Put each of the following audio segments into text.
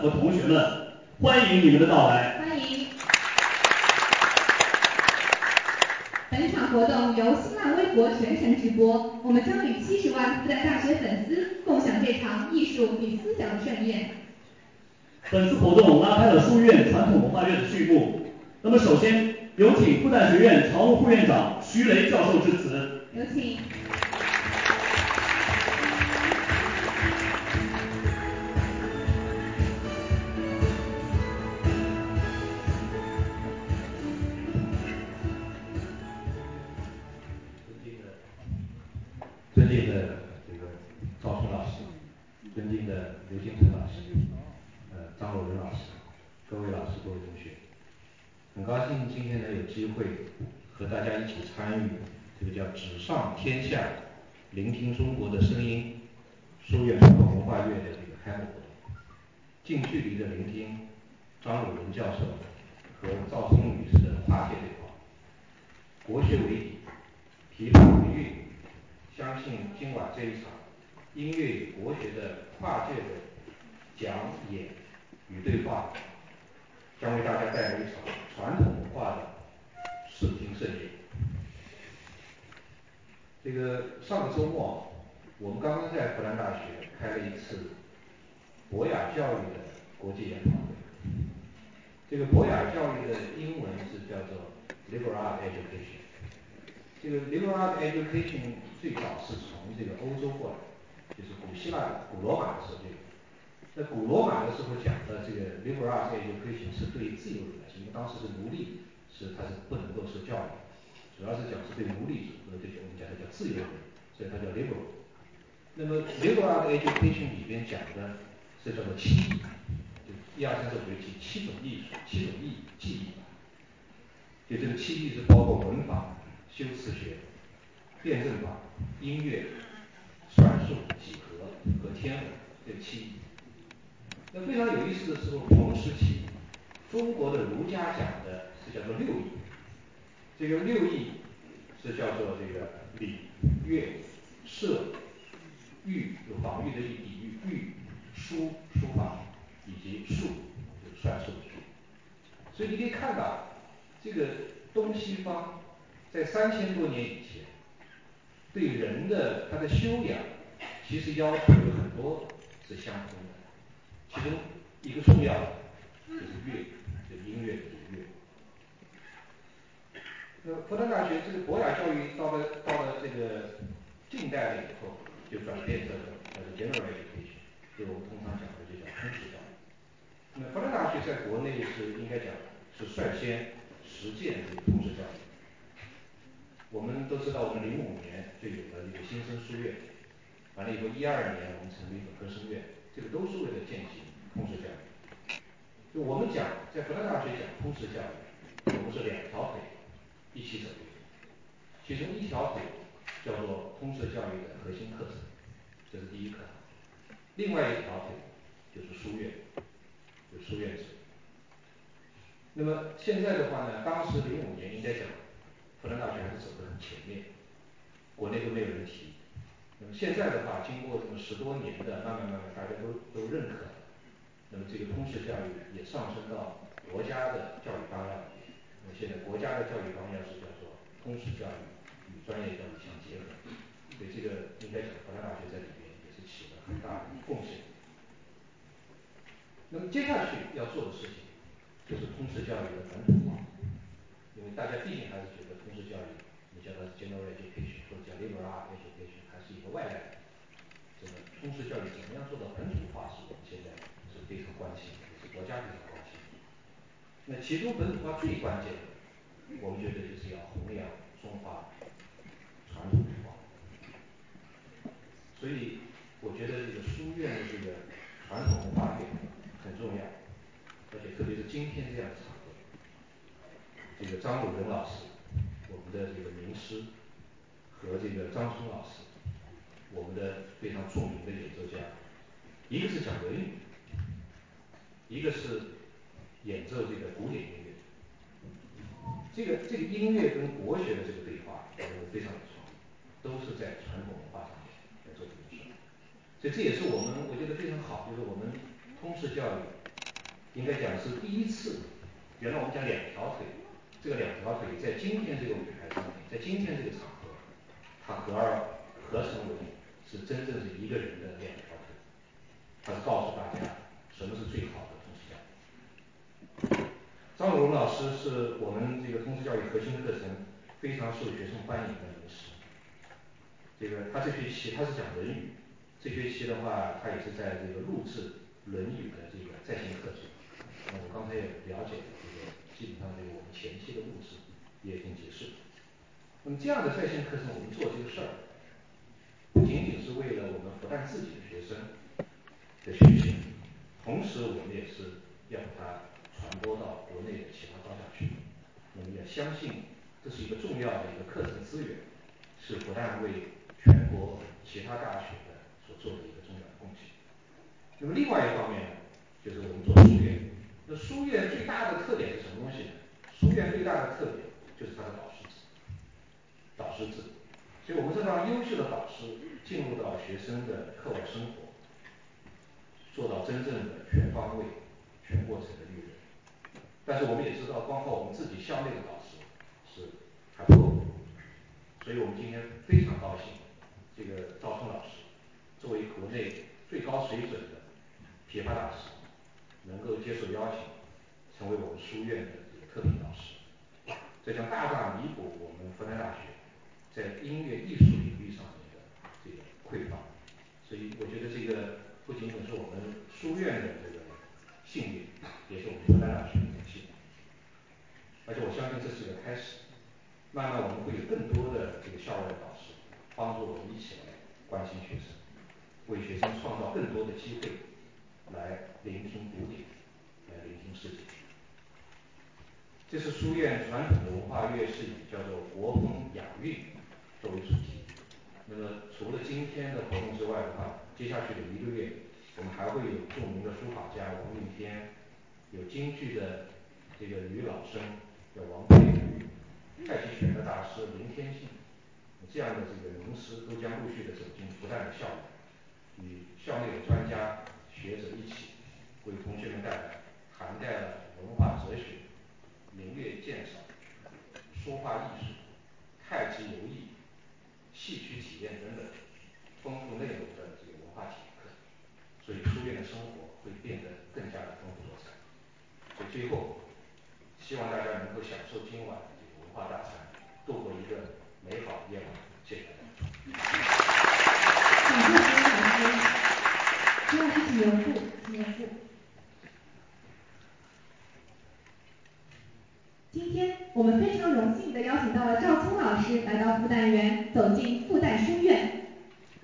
和同学们欢迎你们的到来。欢迎。本场活动由新浪微博全程直播我们将与七十万复旦大学粉丝共享这场艺术与思想的盛宴。本次活动拉开了书院传统文化院的序幕。那么首先有请复旦学院常务副院长徐雷教授致辞。有请。各位老师、各位同学，很高兴今天呢有机会和大家一起参与这个叫“纸上天下，聆听中国的声音”书院文化月的这个开幕活动，近距离的聆听张汝伦教授和赵松女士的跨界对话，国学为底，琵琶为韵，相信今晚这一场音乐与国学的跨界的讲演与对话。将为大家带来一场传统文化的视听盛宴。这个上个周末，我们刚刚在复旦大学开了一次博雅教育的国际研讨会。这个博雅教育的英文是叫做 liberal education。这个 liberal education 最早是从这个欧洲过来，就是古希腊、古罗马的时候。在古罗马的时候讲的这个 liberal education 是对自由人，因为当时是奴隶，是他是不能够受教育，主要是讲是对奴隶主和这些我们讲的叫自由人，所以它叫 liberal。那么 liberal education 里边讲的是叫做七，就一二三四五六七七种艺术，七种艺技艺。就这个七艺是包括文法、修辞学。辩证法、音乐、算术、几何和天文这七艺。那非常有意思的是，同时期中国的儒家讲的是叫做六艺。这个六艺是叫做这个礼、乐、射、御，有防御的御，抵御御、书书法以及术，就算术的术。所以你可以看到，这个东西方在三千多年以前。对人的他的修养，其实要求有很多是相通的，其中一个重要的就是乐，就音乐的乐。那复旦大学这个博雅教育到了到了这个近代了以后，就转变成了叫做 general education，就我们通常讲的就叫通识教育。那复旦大学在国内是应该讲是率先实践这个通识教育。我们都知道，我们零五年就有了这个新生书院，完了以后一二年我们成立本科生院，这个都是为了践行通识教育。就我们讲在复旦大学讲通识教育，我们是两条腿一起走的，其中一条腿叫做通识教育的核心课程，这是第一课堂，另外一条腿就是书院，就书院制。那么现在的话呢，当时零五年应该讲。复旦大学还是走得很前面，国内都没有人提。那么现在的话，经过这么十多年的慢慢慢慢，大家都都认可，那么这个通识教育也上升到国家的教育纲要里面。那么现在国家的教育纲要是叫做通识教育与专业教育相结合，所以这个应该讲复旦大学在里面也是起了很大的贡献。那么接下去要做的事情，就是通识教育的本土化。因为大家毕竟还是觉得通识教育，你叫它 general education 或者叫 liberal education，还是一个外来的。这个通识教育怎么样做到本土化，是我们现在非常关心，也是国家非常关心。那其中本土化最关键的，我们觉得就是要弘扬中华传统文化。所以我觉得这个书院的这个传统文化很重要，而且特别是今天这样的场合。这个张鲁仁老师，我们的这个名师，和这个张聪老师，我们的非常著名的演奏家，一个是讲文语，一个是演奏这个古典音乐。这个这个音乐跟国学的这个对话，我认为非常有创意，都是在传统文化上面来做这个事。所以这也是我们我觉得非常好，就是我们通识教育应该讲是第一次，原来我们讲两条腿。这个两条腿在今天这个舞台上面，在今天这个场合，它合二合成为是真正是一个人的两条腿。它是告诉大家什么是最好的。张鲁荣老师是我们这个通识教育核心课程非常受学生欢迎的名师。这个他这学期他是讲论语，这学期的话他也是在这个录制论语的这个在线课程。那我刚才也了解了这个。基本上这个我们前期的录制也已经结束。那么这样的在线课程，我们做这个事儿，不仅仅是为了我们不但自己的学生的学习，同时我们也是要把它传播到国内的其他高校去。我们也相信这是一个重要的一个课程资源，是不但为全国其他大学的所做的一个重要的贡献。那么另外一方面呢，就是我们做书院。那书院最大的特点是什么东西呢？书院最大的特点就是它的导师制。导师制，所以我们是让优秀的导师进入到学生的课外生活，做到真正的全方位、全过程的育人。但是我们也知道，光靠我们自己校内的老师是还不够，所以我们今天非常高兴，这个赵聪老师作为国内最高水准的琵琶大师，能够接受邀请，成为我们书院的这个特聘老师，这将大大弥补我们复旦大学在音乐艺术领域上面的这个匮乏。所以我觉得这个不仅仅是我们书院的这个幸运，也是我们复旦大学。而且我相信这是个开始，慢慢我们会有更多的这个校外的导师帮助我们一起来关心学生，为学生创造更多的机会来聆听古典，来聆听世界。这是书院传统的文化乐是以叫做国风雅韵作为主题。那么除了今天的活动之外的话，接下去的一个月，我们还会有著名的书法家王运天，有京剧的这个女老生叫王佩瑜，太极拳的大师林天信，这样的这个名师都将陆续的走进复旦的校园，与校内的专家学者一起，为同学们带来涵盖了文化哲学、民乐鉴赏、书画艺术、太极游艺、戏曲体验等等丰富内容的这个文化体验课，所以书院的生活会变得更加的丰富多彩。所以最后，希望大家能够享受今晚这个文化大餐，度过一个美好的夜晚，谢谢大家。感谢何老师，接下来请刘副，请刘副。今天我们非常荣幸地邀请到了赵聪老师来到复旦园，走进复旦书院。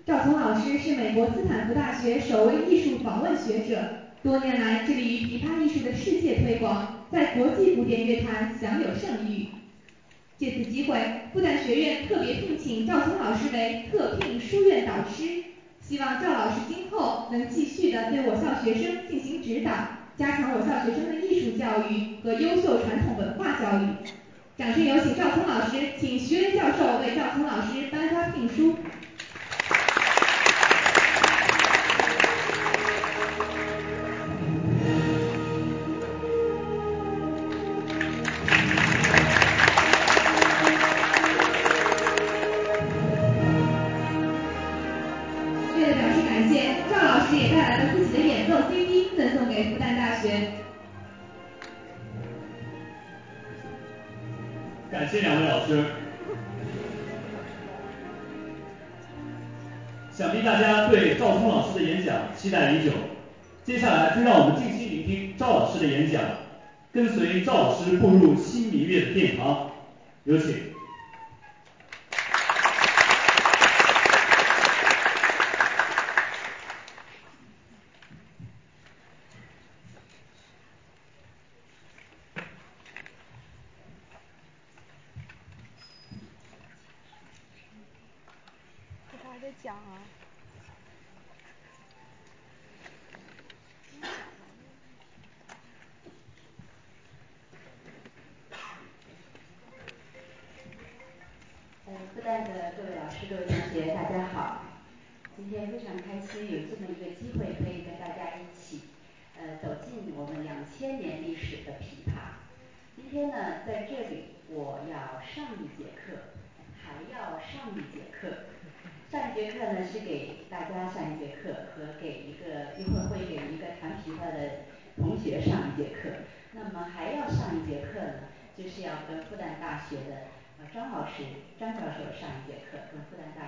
赵聪老师是美国斯坦福大学首位艺术访问学者，多年来致力于琵琶艺术的世界推广，在国际古典乐坛享有盛誉。借此机会，复旦学院特别聘请赵聪老师为特聘书院导师，希望赵老师今后能继续的对我校学生进行指导，加强我校学生的艺术教育和优秀传统文化教育。掌声有请赵聪老师，请徐雷教授为赵聪老师颁发聘书。对赵聪老师的演讲期待已久，接下来就让我们静心聆听赵老师的演讲，跟随赵老师步入新民乐的殿堂，有请。这还得讲啊。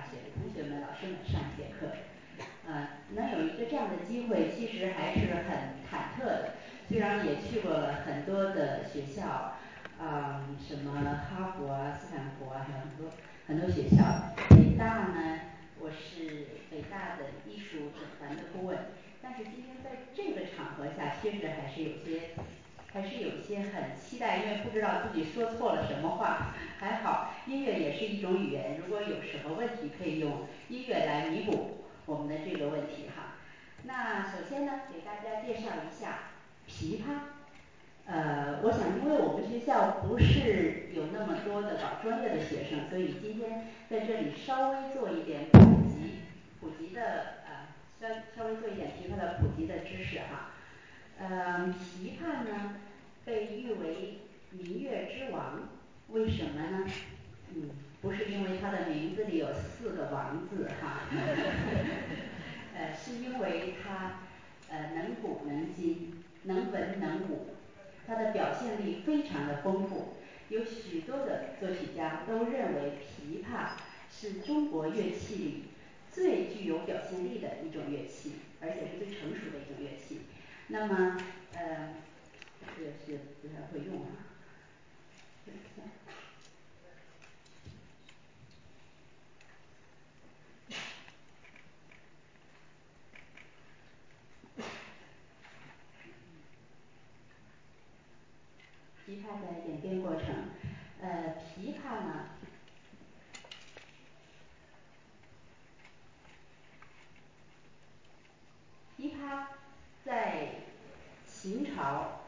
学的同学们老师们上一节课。呃，能有一个这样的机会，其实还是很忐忑的。虽然也去过了很多的学校，啊、什么哈佛啊、斯坦福啊，还有很多很多学校。北大呢，我是北大的艺术整团的顾问，但是今天在这个场合下，确实还是有些也很期待，因为不知道自己说错了什么话。还好，音乐也是一种语言，如果有什么问题，可以用音乐来弥补我们的这个问题哈。那首先呢，给大家介绍一下琵琶。呃，我想因为为我们学校不是有那么多的搞专业的学生，所以今天在这里稍微做一点普及，普及的呃稍稍微做一点琵琶的普及的知识哈。呃琵琶呢被誉为民乐之王，为什么呢？嗯不是因为它的名字里有四个王字哈，呃是因为它呃能古能今，能文能武，它的表现力非常的丰富，有许多的作曲家都认为琵琶是中国乐器里最具有表现力的一种乐器，而且是最成熟的一种乐器。那么呃这个是不太会用啊。琵琶的演变过程，呃琵琶呢琵琶在秦朝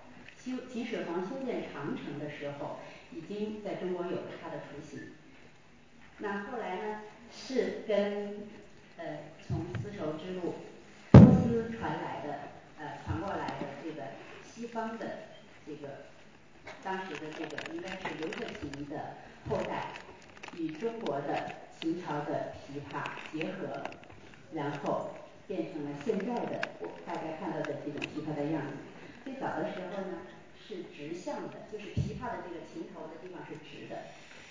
修秦始皇修建长城的时候，已经在中国有了它的雏形。那后来呢是跟呃从丝绸之路波斯传来的呃传过来的这个西方的这个当时的这个应该是刘克勤的后代，与中国的秦朝的琵琶结合，然后变成了现在的大家看到的这种琵琶的样子。最早的时候呢是直向的，就是琵琶的这个琴头的地方是直的，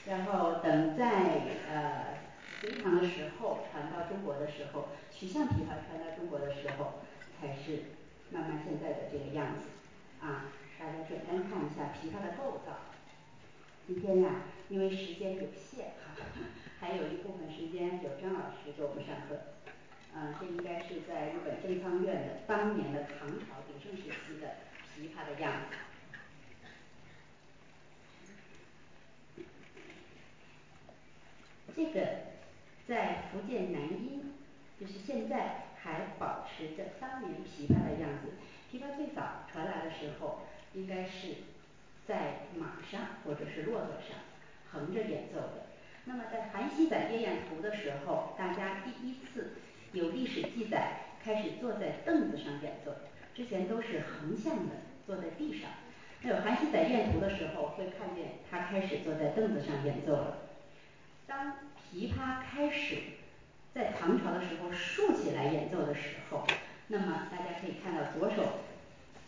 然后等在呃隋唐的时候传到中国的时候，曲项琵琶传到中国的时候，才是慢慢现在的这个样子。啊大家简单看一下琵琶的构造。今天呀因为时间有限哈，还有一部分时间有张老师给我们上课，呃这应该是在日本正仓院的当年的唐朝鼎盛时期的琵琶的样子。这个在福建南音就是现在还保持着当年琵琶的样子，琵琶最早传来的时候应该是在马上或者是骆驼上横着演奏的，那么在韩熙载夜宴图的时候，大家第一次有历史记载开始坐在凳子上演奏，之前都是横向的坐在地上，还有韩熙载宴图的时候会看见他开始坐在凳子上演奏了。当琵琶开始在唐朝的时候竖起来演奏的时候，那么大家可以看到左手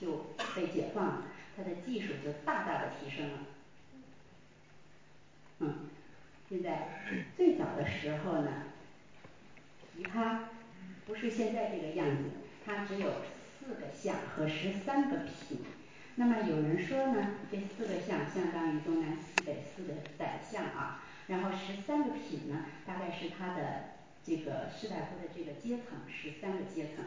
就被解放了，它的技术就大大的提升了。嗯现在最早的时候呢琵琶不是现在这个样子，它只有四个相和十三个品。那么有人说呢这四个相相当于东南西北四个宰相啊，然后十三个品呢大概是它的这个士大夫的这个阶层十三个阶层。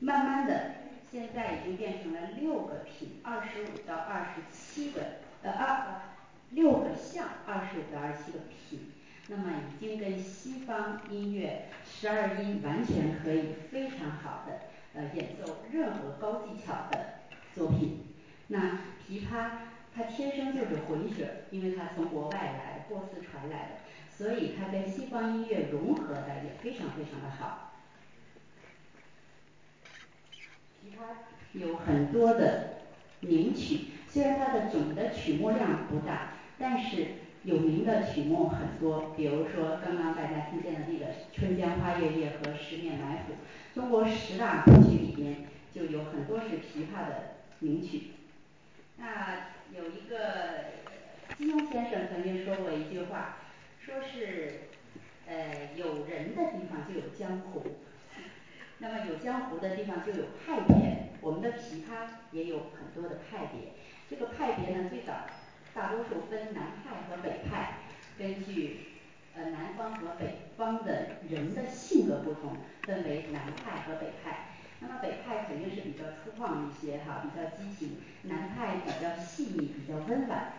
慢慢的现在已经变成了六个品，二十五到二十七个呃二六个相二十五到二十七个品，那么已经跟西方音乐十二音完全可以非常好的呃演奏任何高技巧的作品。那琵琶它天生就是混血，因为它从国外来波斯传来的，所以它跟西方音乐融合的也非常非常的好。琵琶有很多的名曲，虽然它的总的曲目量不大，但是有名的曲目很多，比如说刚刚大家听见的那个春江花月夜和十面埋伏，中国十大名曲里边就有很多是琵琶的名曲。那有一个金庸先生曾经说过一句话，说是呃有人的地方就有江湖，那么有江湖的地方就有派别，我们的琵琶也有很多的派别。这个派别呢最早大多数分南派和北派，根据呃南方和北方的人的性格不同，分为南派和北派。那么北派肯定是比较粗犷一些哈，比较激情，南派比较细腻，比较温婉。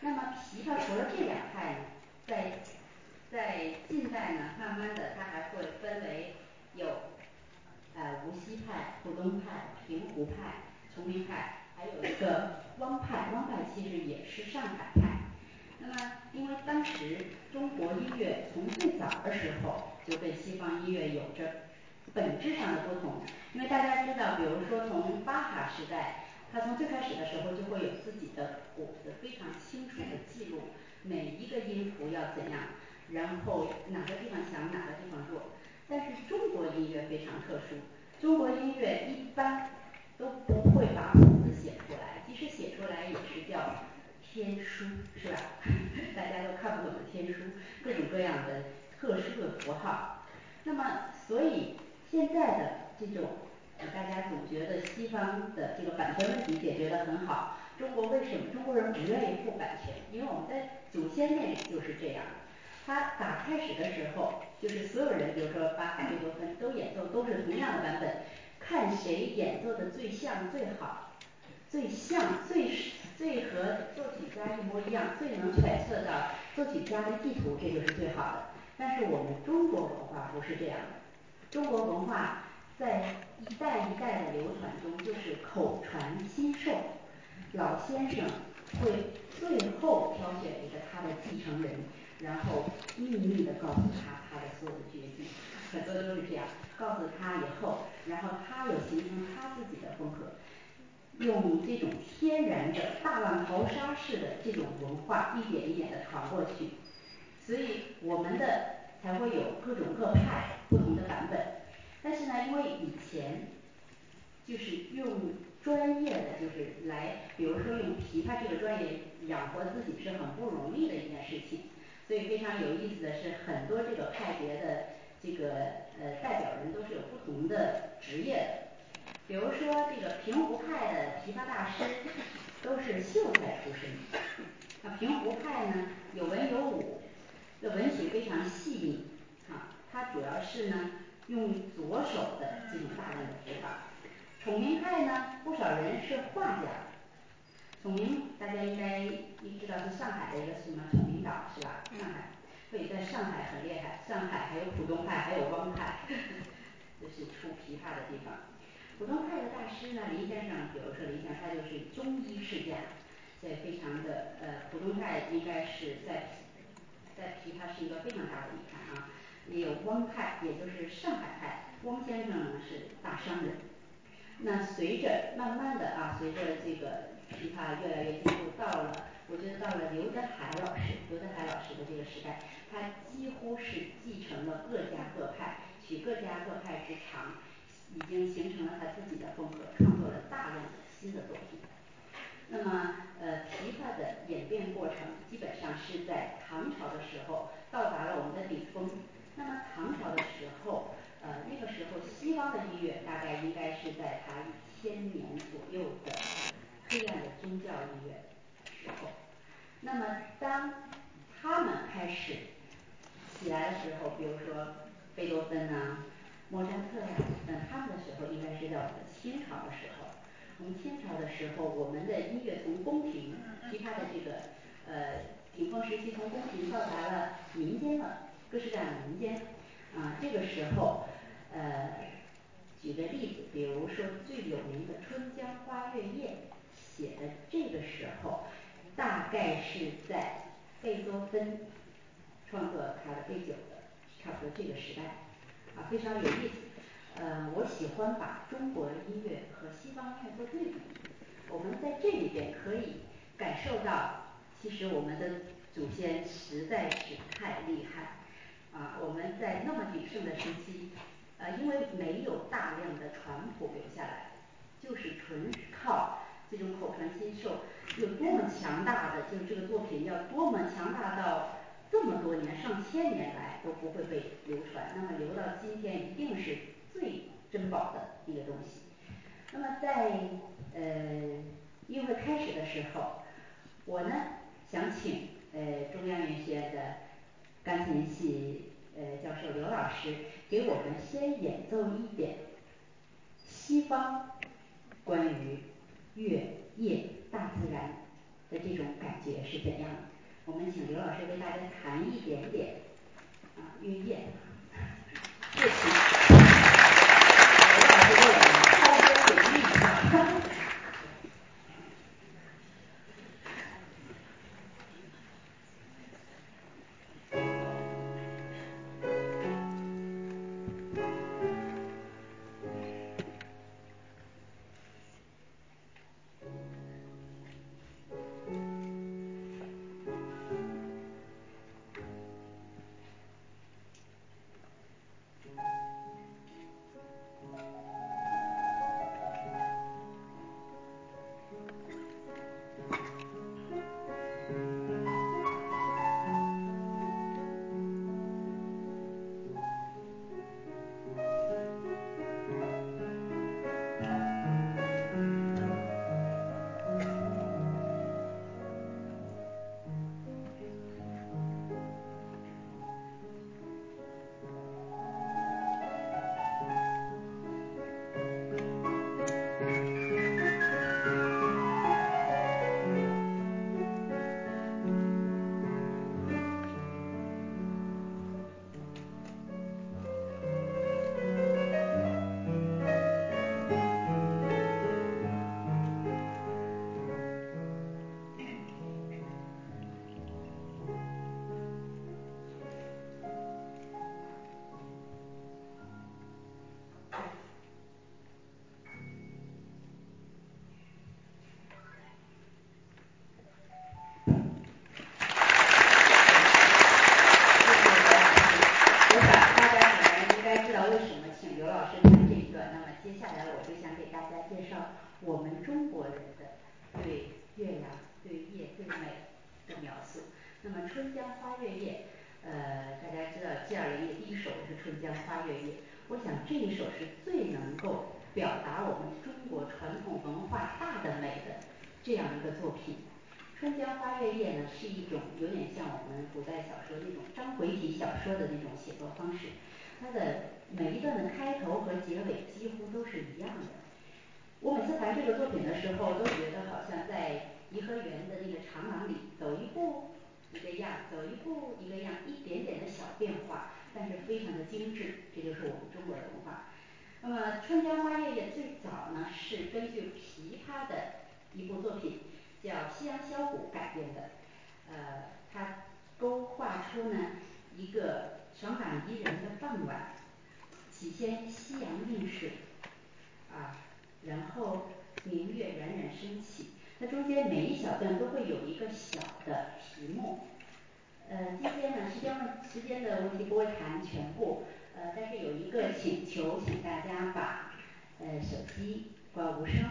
那么琵琶除了这两派呢，在在近代呢慢慢的它还会分为有呃无锡派、浦东派、平湖派、崇明派，有一个汪派，汪派其实也是上海派。那么因为当时中国音乐从最早的时候就跟西方音乐有着本质上的不同，因为大家知道，比如说从巴哈时代，他从最开始的时候就会有自己的谱子，非常清楚的记录每一个音符要怎样，然后哪个地方强，哪个地方弱。但是中国音乐非常特殊，中国音乐一般都不会把谱子写出来，即使写出来也是叫天书，是吧？大家都看不懂的天书，各种各样的特殊的符号。那么所以现在的这种大家总觉得西方的这个版权问题解决得很好，中国为什么中国人不愿意付版权？因为我们在祖先那里就是这样。他打开始的时候，就是所有人，比如说巴哈、贝多芬都演奏都是同样的版本，看谁演奏的最像最好，最像最最和作曲家一模一样，最能揣测到作曲家的意图，这就是最好的。但是我们中国文化不是这样的，中国文化在一代一代的流传中就是口传心授，老先生会最后挑选一个他的继承人。然后秘密的告诉他他的所有的决定，很多都是这样，告诉他以后，然后他又形成他自己的风格，用这种天然的大浪淘沙式的这种文化一点一点的传过去，所以我们的才会有各种各派不同的版本。但是呢，因为以前就是用专业的就是来，比如说用琵琶这个专业养活自己是很不容易的一件事情。所以非常有意思的是，很多这个派别的这个呃代表人都是有不同的职业的。比如说这个平湖派的琵琶大师都是秀才出身。那平湖派呢有文有武，这文曲非常细腻啊，它主要是呢用左手的这种大量的指法。崇明派呢不少人是画家。崇明大家应该一知道是上海的一个什么崇明岛是吧？上海，所以在上海很厉害，上海还有浦东派，还有汪派，这是出琵琶的地方。浦东派的大师呢，林先生，比如说林先生他就是中医世家，所以非常的呃浦东派应该是在在琵琶是一个非常大的遗产啊。也有汪派，也就是上海派，汪先生呢是大商人。那随着慢慢的啊，随着这个琵琶越来越进步，到了我觉得到了刘德海老师，刘德海老师的这个时代，他几乎是继承了各家各派，取各家各派之长，已经形成了他自己的风格，创作了大量的新的作品。那么呃琵琶的演变过程基本上是在唐朝的时候到达了我们的顶峰。那么唐朝的时候，呃那个时候西方的音乐大概应该是在它一千年左右的黑暗的宗教音乐时候。那么当他们开始起来的时候，比如说贝多芬呐、莫扎特呀等他们的时候，应该是在我们清朝的时候。我们清朝的时候，我们的音乐从宫廷，琵琶的这个呃顶峰时期从宫廷到达了民间了，各式各样的民间。啊这个时候呃举个例子，比如说最有名的春江花月夜写的这个时候，大概是在贝多芬创作他的杯酒的差不多这个时代，啊非常有意思。呃我喜欢把中国音乐和西方音乐做对比，我们在这里边可以感受到，其实我们的祖先实在是太厉害。啊我们在那么鼎盛的时期，呃因为没有大量的传谱留下来，就是纯靠这种口传心授，有多么强大的就是这个作品要多么强大到这么多年上千年来都不会被流传，那么留到今天一定是最珍宝的一个东西。那么在呃音乐会开始的时候，我呢想请呃中央音乐学院的钢琴系呃教授刘老师给我们先演奏一点西方关于月夜大自然的这种感觉是怎样的？我们请刘老师为大家谈一点点啊月夜，出呢一个爽朗宜人的傍晚，起先夕阳映水，啊然后明月冉冉升起，它中间每一小段都会有一个小的题目。呃今天呢时间问时间的问题不会谈全部，呃但是有一个请求，请大家把呃手机关无声，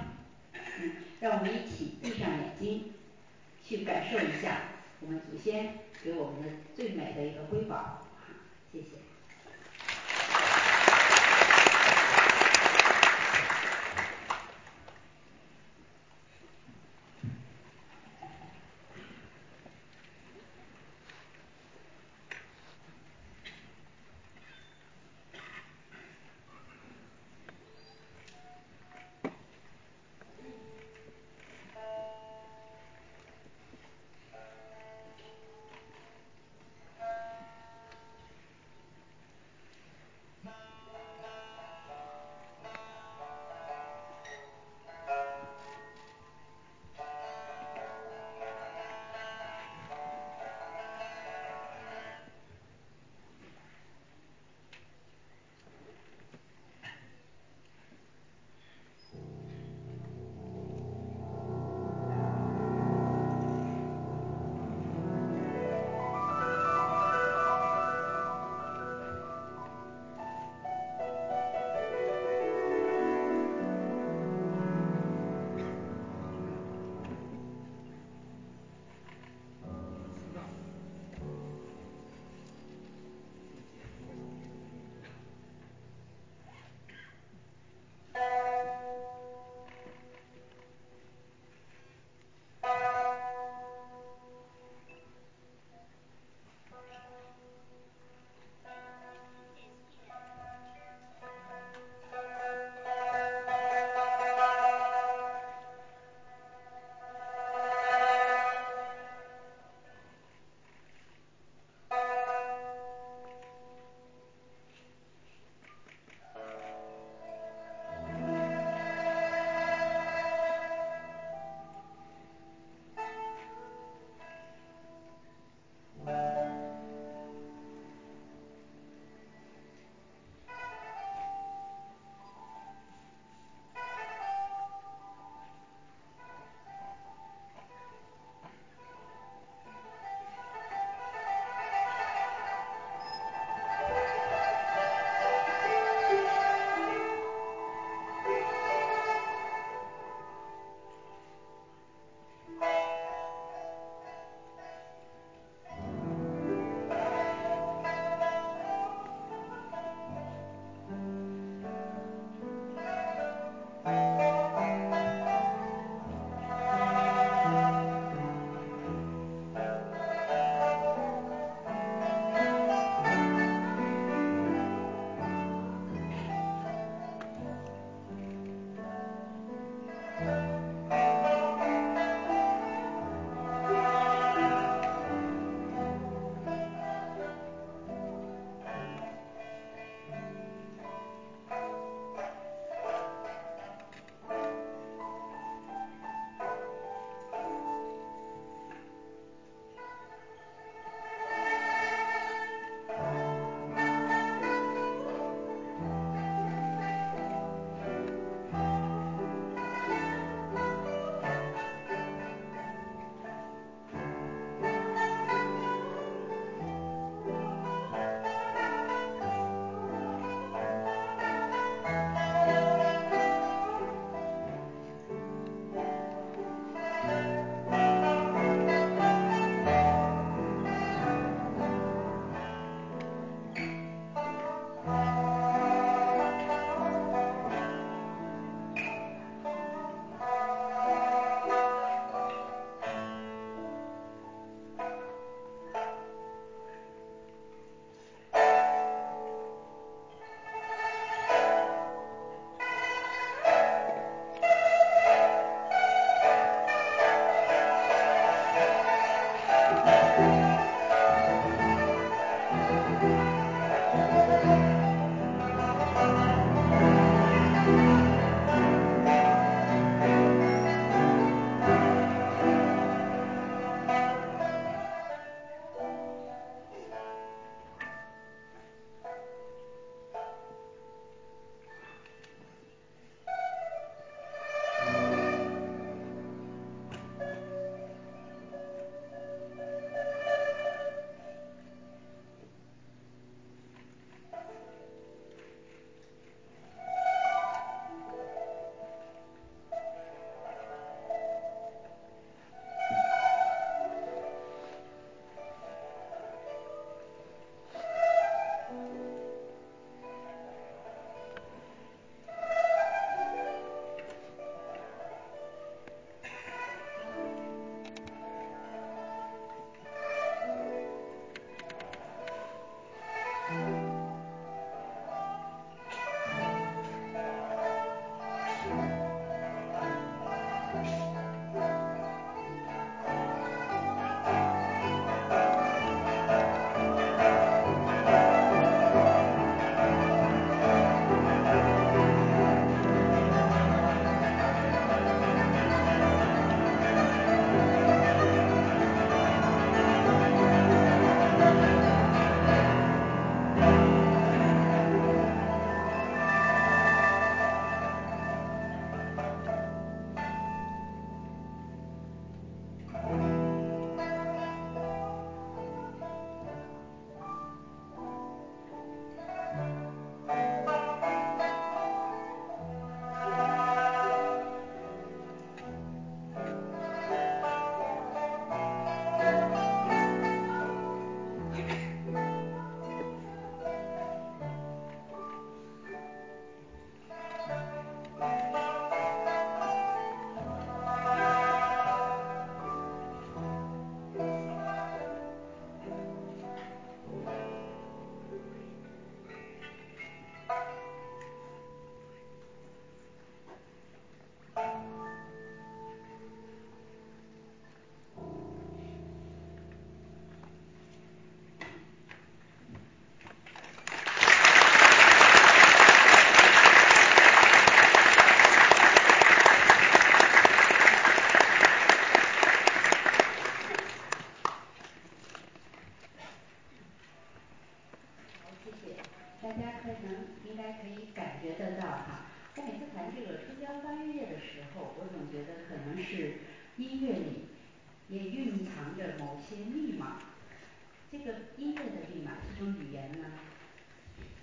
嗯让我们一起闭上眼睛，去感受一下我们祖先给我们的最美的一个瑰宝，谢谢。我总觉得可能是音乐里也蕴藏着某些密码。这个音乐的密码，这种语言呢，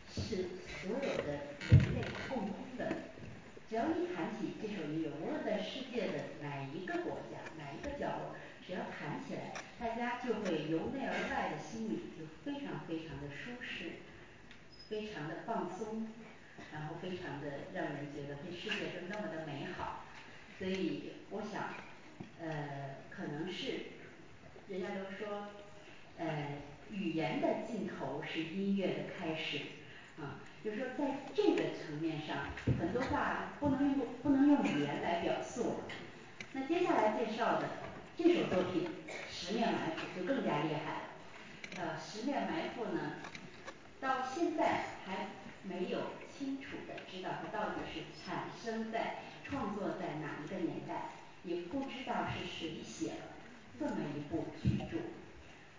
是所有的人类共通的。只要一谈起这首音乐，无论在世界的哪一个国家，哪一个角落，只要弹起来，大家就会由内而外的心里就非常非常的舒适，非常的放松，然后非常的让人觉得这世界是那么的美好。所以我想，呃，可能是人家都说，呃，语言的尽头是音乐的开始，啊，就是说在这个层面上，很多话不能用不能用语言来表述。那接下来介绍的这首作品《十面埋伏》就更加厉害了。呃，十面埋伏呢，到现在还没有清楚的知道它到底是产生在创作在哪一个年代，也不知道是谁写了这么一部巨著。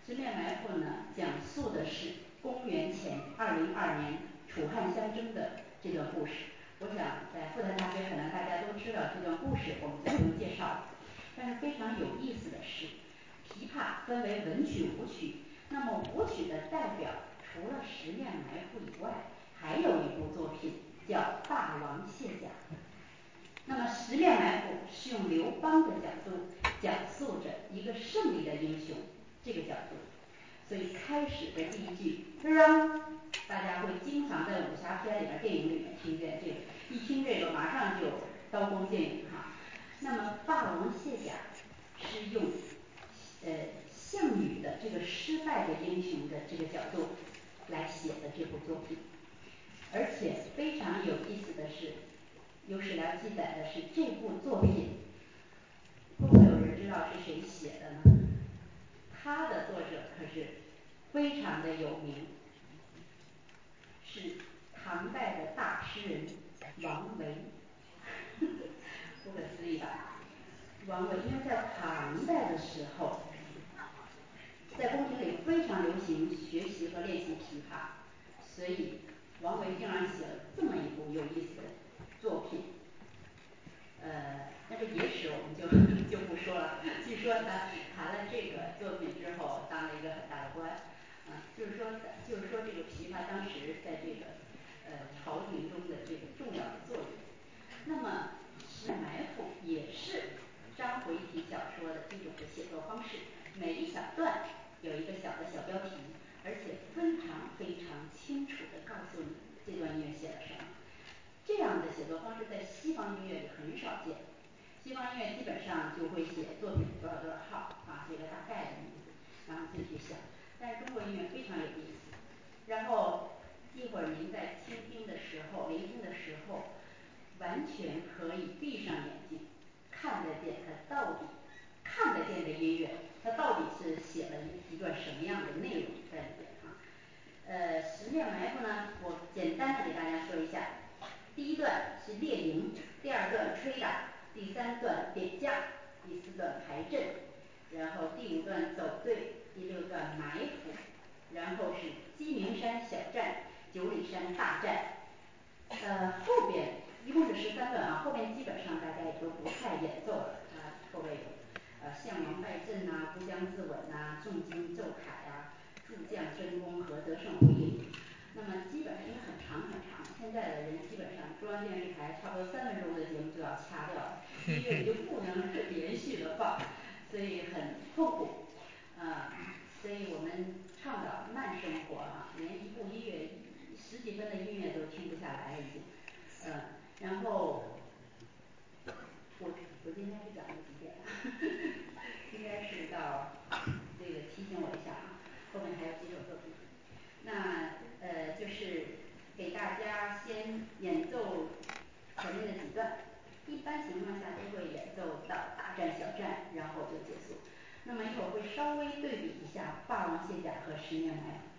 十面埋伏呢，讲述的是公元前二零二年楚汉相争的这段故事。我想在复旦大学可能大家都知道这段故事，我们就不用介绍了。但是非常有意思的是，琵琶分为文曲武曲，那么武曲的代表除了十面埋伏以外，还有一部作品叫《霸王卸甲》。那么十面埋伏是用刘邦的角度讲述着一个胜利的英雄这个角度，所以开始的第一句啷，大家会经常在武侠片里边电影里面听见这个，一听这个马上就刀光剑影哈。那么霸王卸甲是用呃项羽的这个失败的英雄的这个角度来写的这部作品，而且非常有意思的是，有史料记载的是这部作品，会不会有人知道是谁写的呢？它的作者可是非常的有名，是唐代的大诗人王维，不可思议吧？王维因为在唐代的时候，在宫廷里非常流行学习和练习琵琶，所以王维竟然写了这么一部有意思的作品。呃，但是野史我们就 就不说了，据说他谈了这个作品之后，当了一个很大的官，啊，就是说就是说这个琵琶当时在这个呃朝廷中的这个重要的作用。那么十面埋伏也是章回体小说的一种的写作方式，每一小段有一个小的小标题，而且非常非常清楚的告诉你这段音乐写了什么。这样的写作方式在西方音乐里很少见，西方音乐基本上就会写作品多少多少号啊，写个大概的意思，然后自己去想。但是中国音乐非常有意思，然后一会儿您在倾听的时候，聆听的时候，完全可以闭上眼睛，看得见它到底看得见的音乐，它到底是写了一一段什么样的内容在里边啊？呃，十面埋伏呢，我简单的给大家说一下。第一段是列营，第二段吹打，第三段点将，第四段排阵，然后第五段走队，第六段埋伏，然后是鸡鸣山小战，九里山大战。呃，后边一共是十三段啊，后边基本上大家也都不太演奏了，啊，后边有呃项王败阵呐，乌江自刎呐，重金奏凯啊，诸将争功和得胜回营。那么基本上因为很长很长，现在的人基本上中央电视台差不多三分钟的节目就要掐掉了，音乐就不能连续的放，所以很痛苦。呃，所以我们倡导慢生活啊，连一部音乐十几分的音乐都听不下来了已经。呃，然后我我今天是讲到几点啊？应该是到这个提醒我一下啊，后面还有几首作品。那呃就是给大家先演奏前面的几段，一般情况下都会演奏到大战小战，然后就结束。那么一会儿会稍微对比一下霸王卸甲和十年埋伏。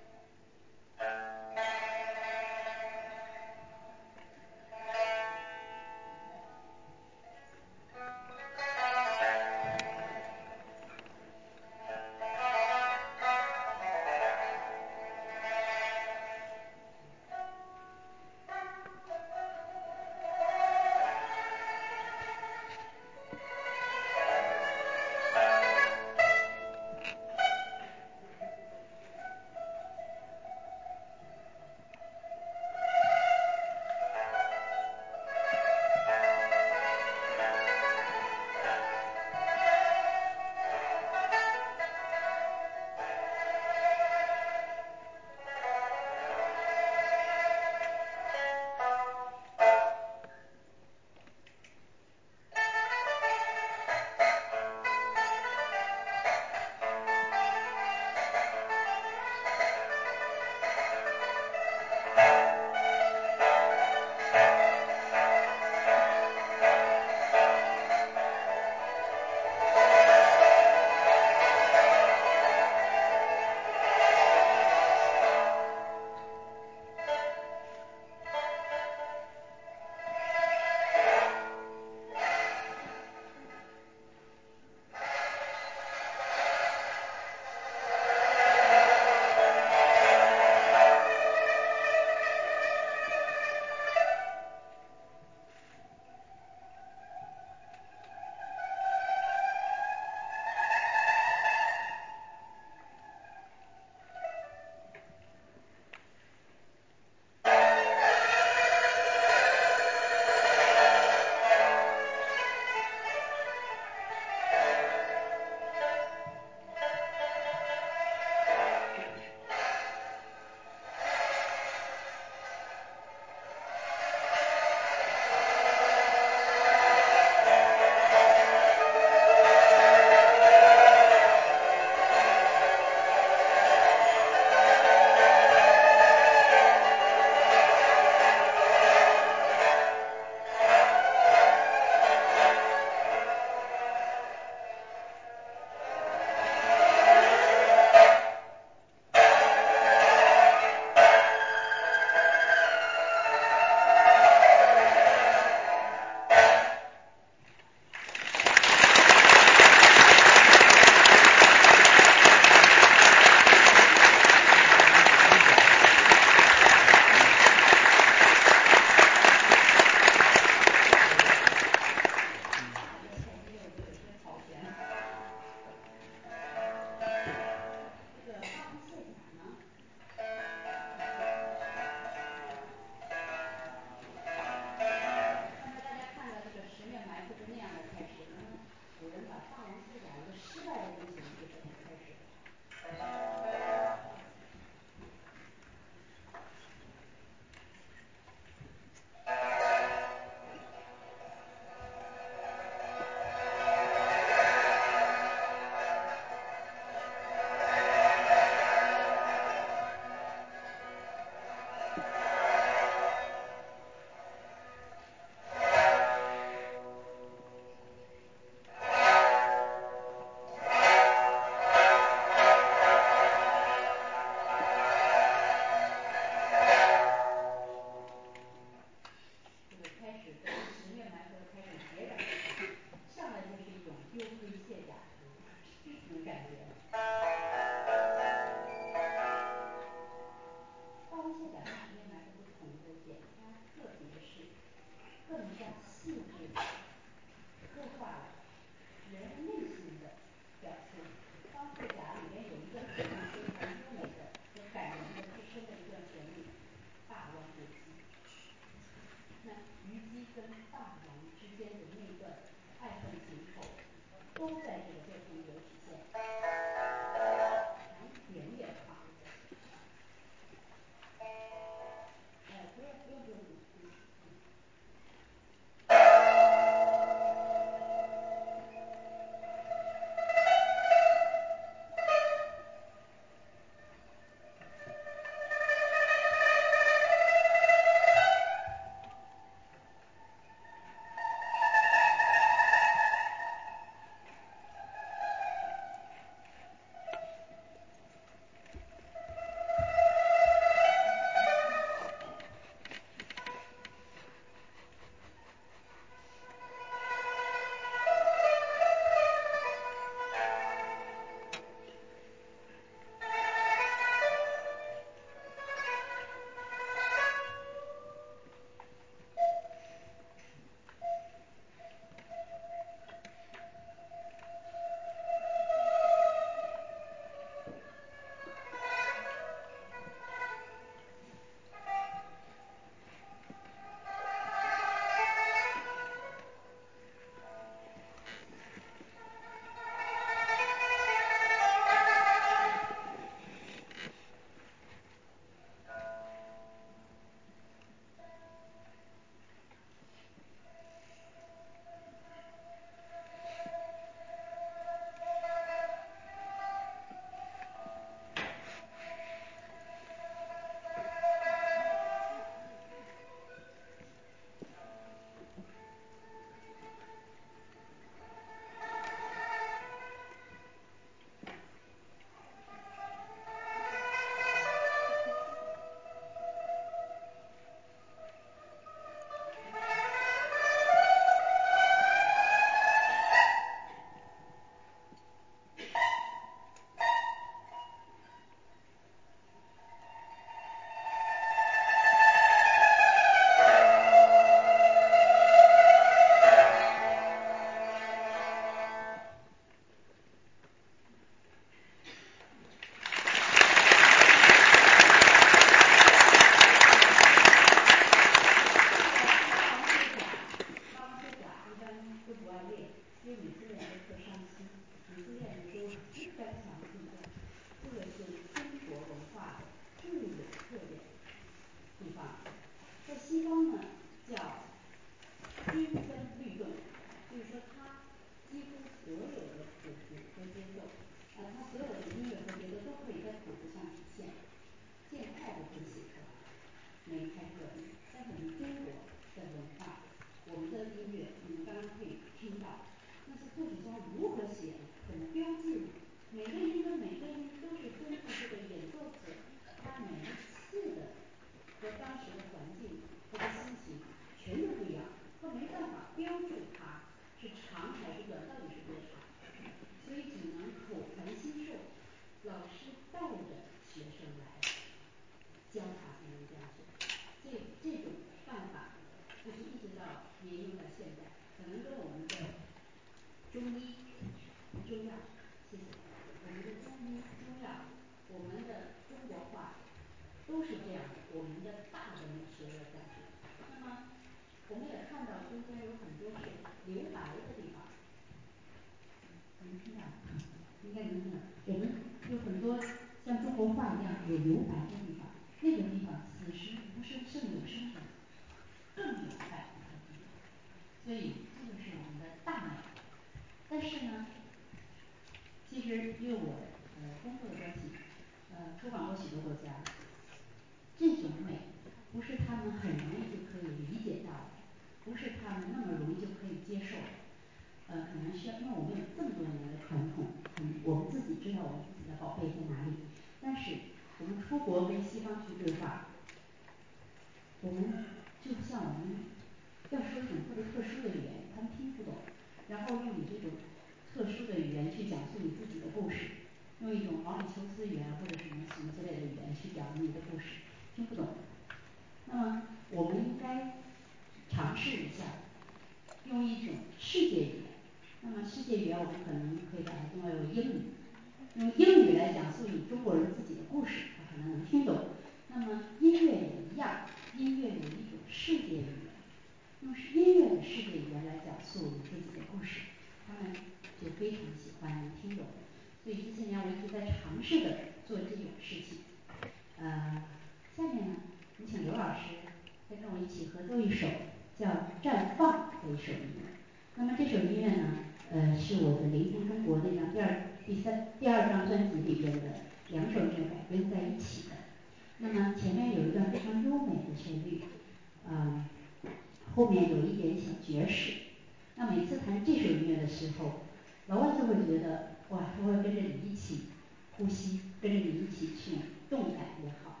一起去动感也好。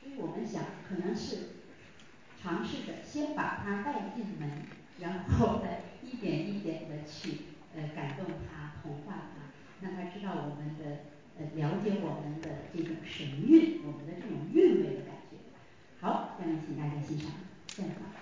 所以我们想可能是尝试着先把他带进门然后再一点一点的去呃感动他同化他让他知道我们的呃了解我们的这种神韵我们的这种韵味的感觉。好下面请大家欣赏。现场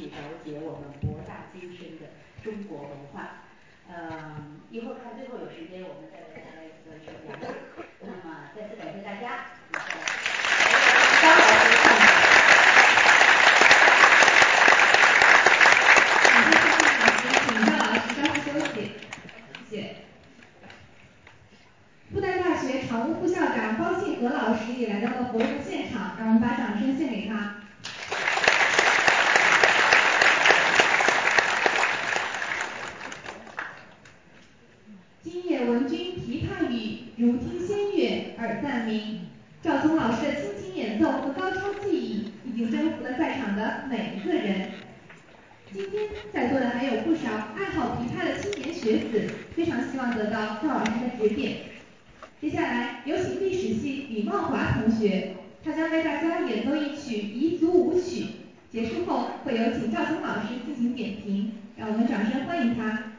去了解我们博大精深的中国文化。嗯，一会儿看最后有时间，我们再为大家一个直播》。那么再次感谢大家，谢谢。张老师，请张老师稍事休息，谢谢。复旦大学常务副校长包信和老师也来到了活动现场，让我们把掌声献给他。今夜闻君琵琶语，如听仙乐耳暂明。赵聪老师的倾情演奏和高超技艺，已经征服了在场的每一个人。今天在座的还有不少爱好琵琶的青年学子，非常希望得到赵老师的指点。接下来有请历史系李茂华同学，他将为大家演奏一曲彝族舞曲。结束后会有请赵聪老师进行点评，让我们掌声欢迎他。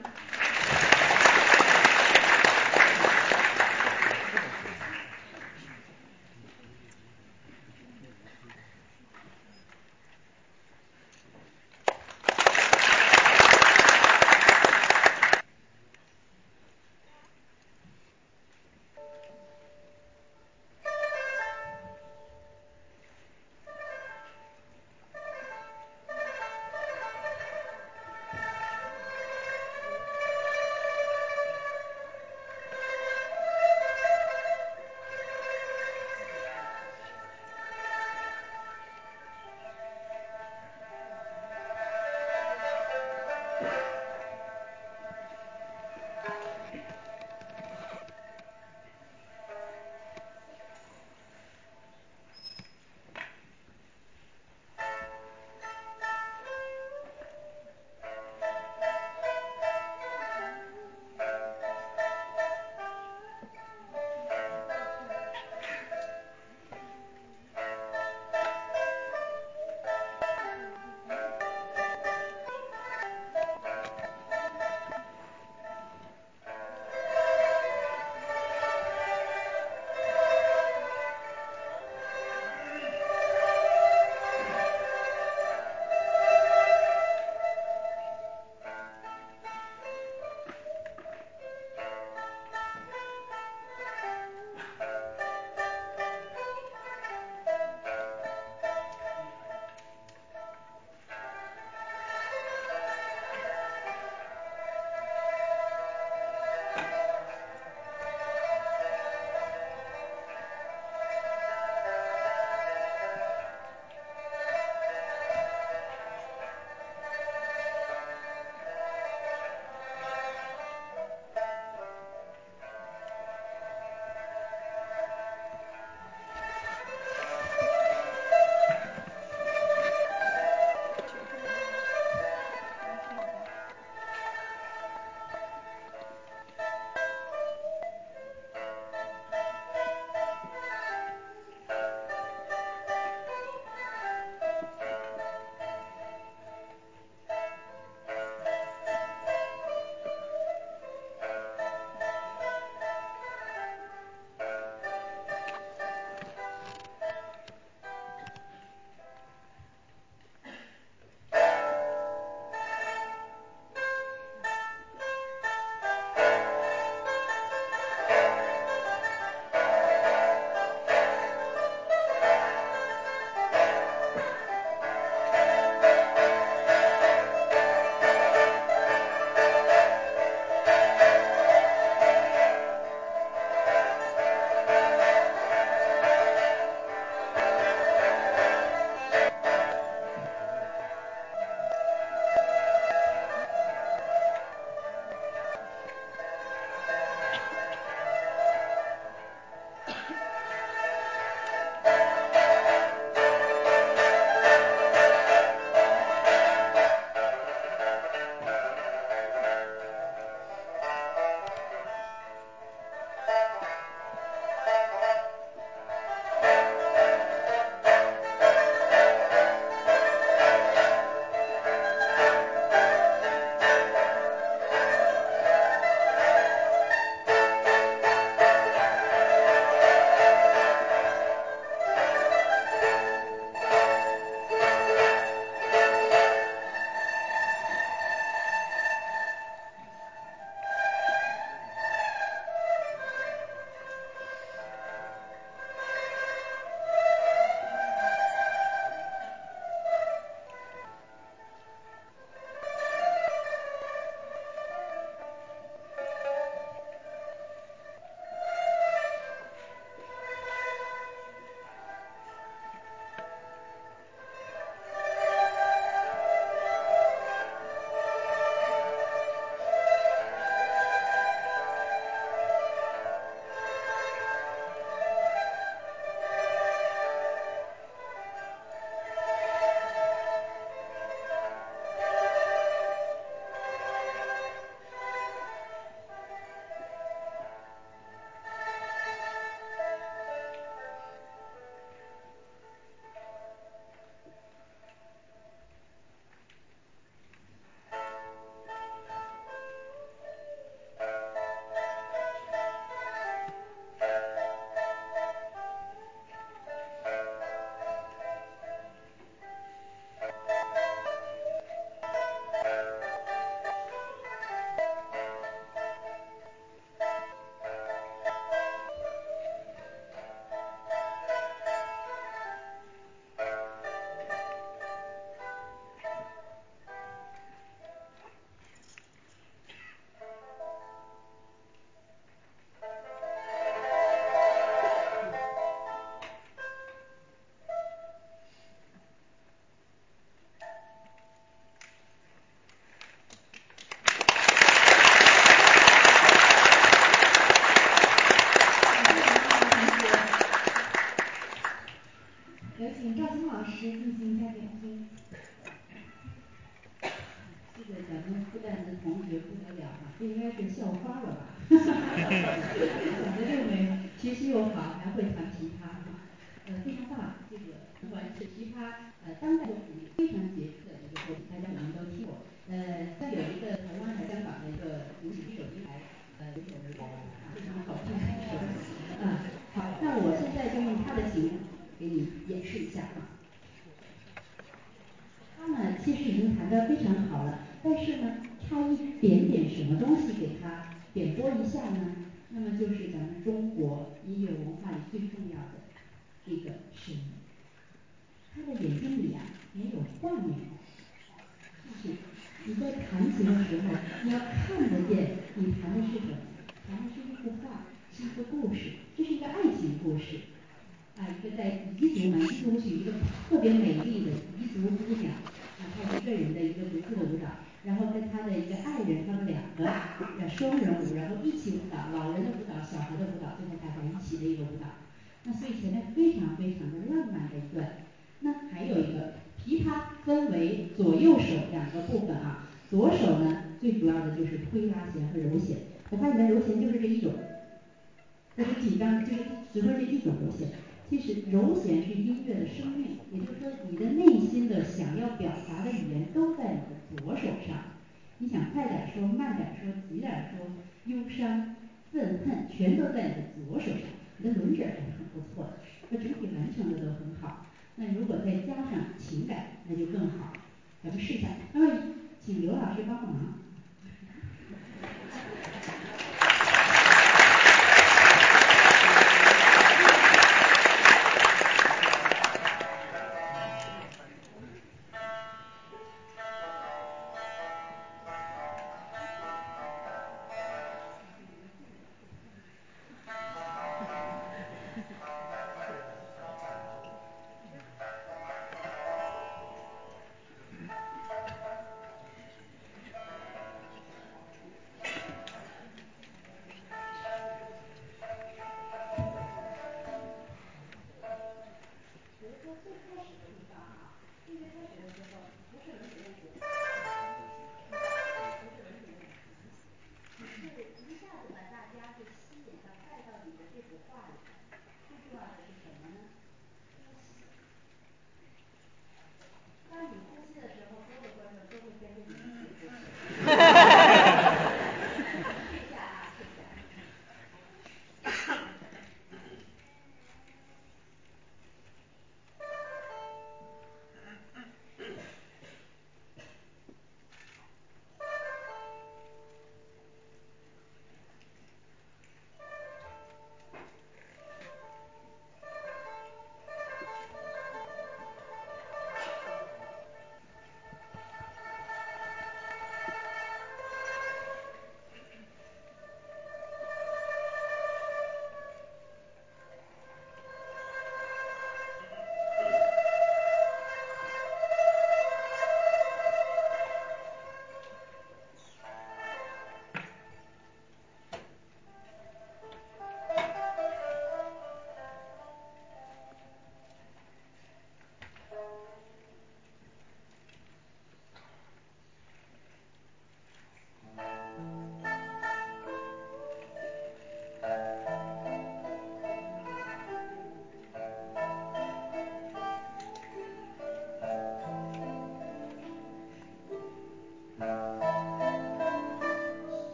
不得了哈，这应该是校花了吧？长得又美，学习又好，还会弹吉他哈，呃非常棒。这个不管是吉他呃当代作品非常杰出的一个作品，大家可能都听过。呃像有一个台湾的香港的一个舞曲手机台，呃有首非常的好听啊好，那我现在就用他的琴给你演示一下啊。他呢其实已经弹得非常好了，但是呢差一点点什么东西给他点拨一下呢，那么就是咱们中国音乐文化里最重要的这个声音。他的眼睛里啊没有画面，就是你在弹琴的时候，你要看得见你弹的是什么，弹的是一幅画，是一个故事，这是一个爱情故事。啊一个在彝族嘛彝族舞曲一个特别美丽的彝族姑娘，啊她一个人的一个独特的舞蹈，然后跟他的一个爱人，他们两个呃双人舞，然后一起舞蹈，老人的舞蹈，小孩的舞蹈，最后大家一起的一个舞蹈。那所以前面非常非常的浪漫的一段。那还有一个琵琶分为左右手两个部分啊，左手呢最主要的就是推拉弦和揉弦，我发现揉弦就是这一种。特别紧张就是只会这一种揉弦，其实揉弦是音乐的生命，也就是说你的内心的想要表达的语言都在你的左手上。你想快点说慢点说急点说，忧伤愤恨全都在你的左手上，你的轮指还是很不错的，那整体完成的都很好。那如果再加上情感那就更好，咱们试一下，那么请刘老师帮个忙。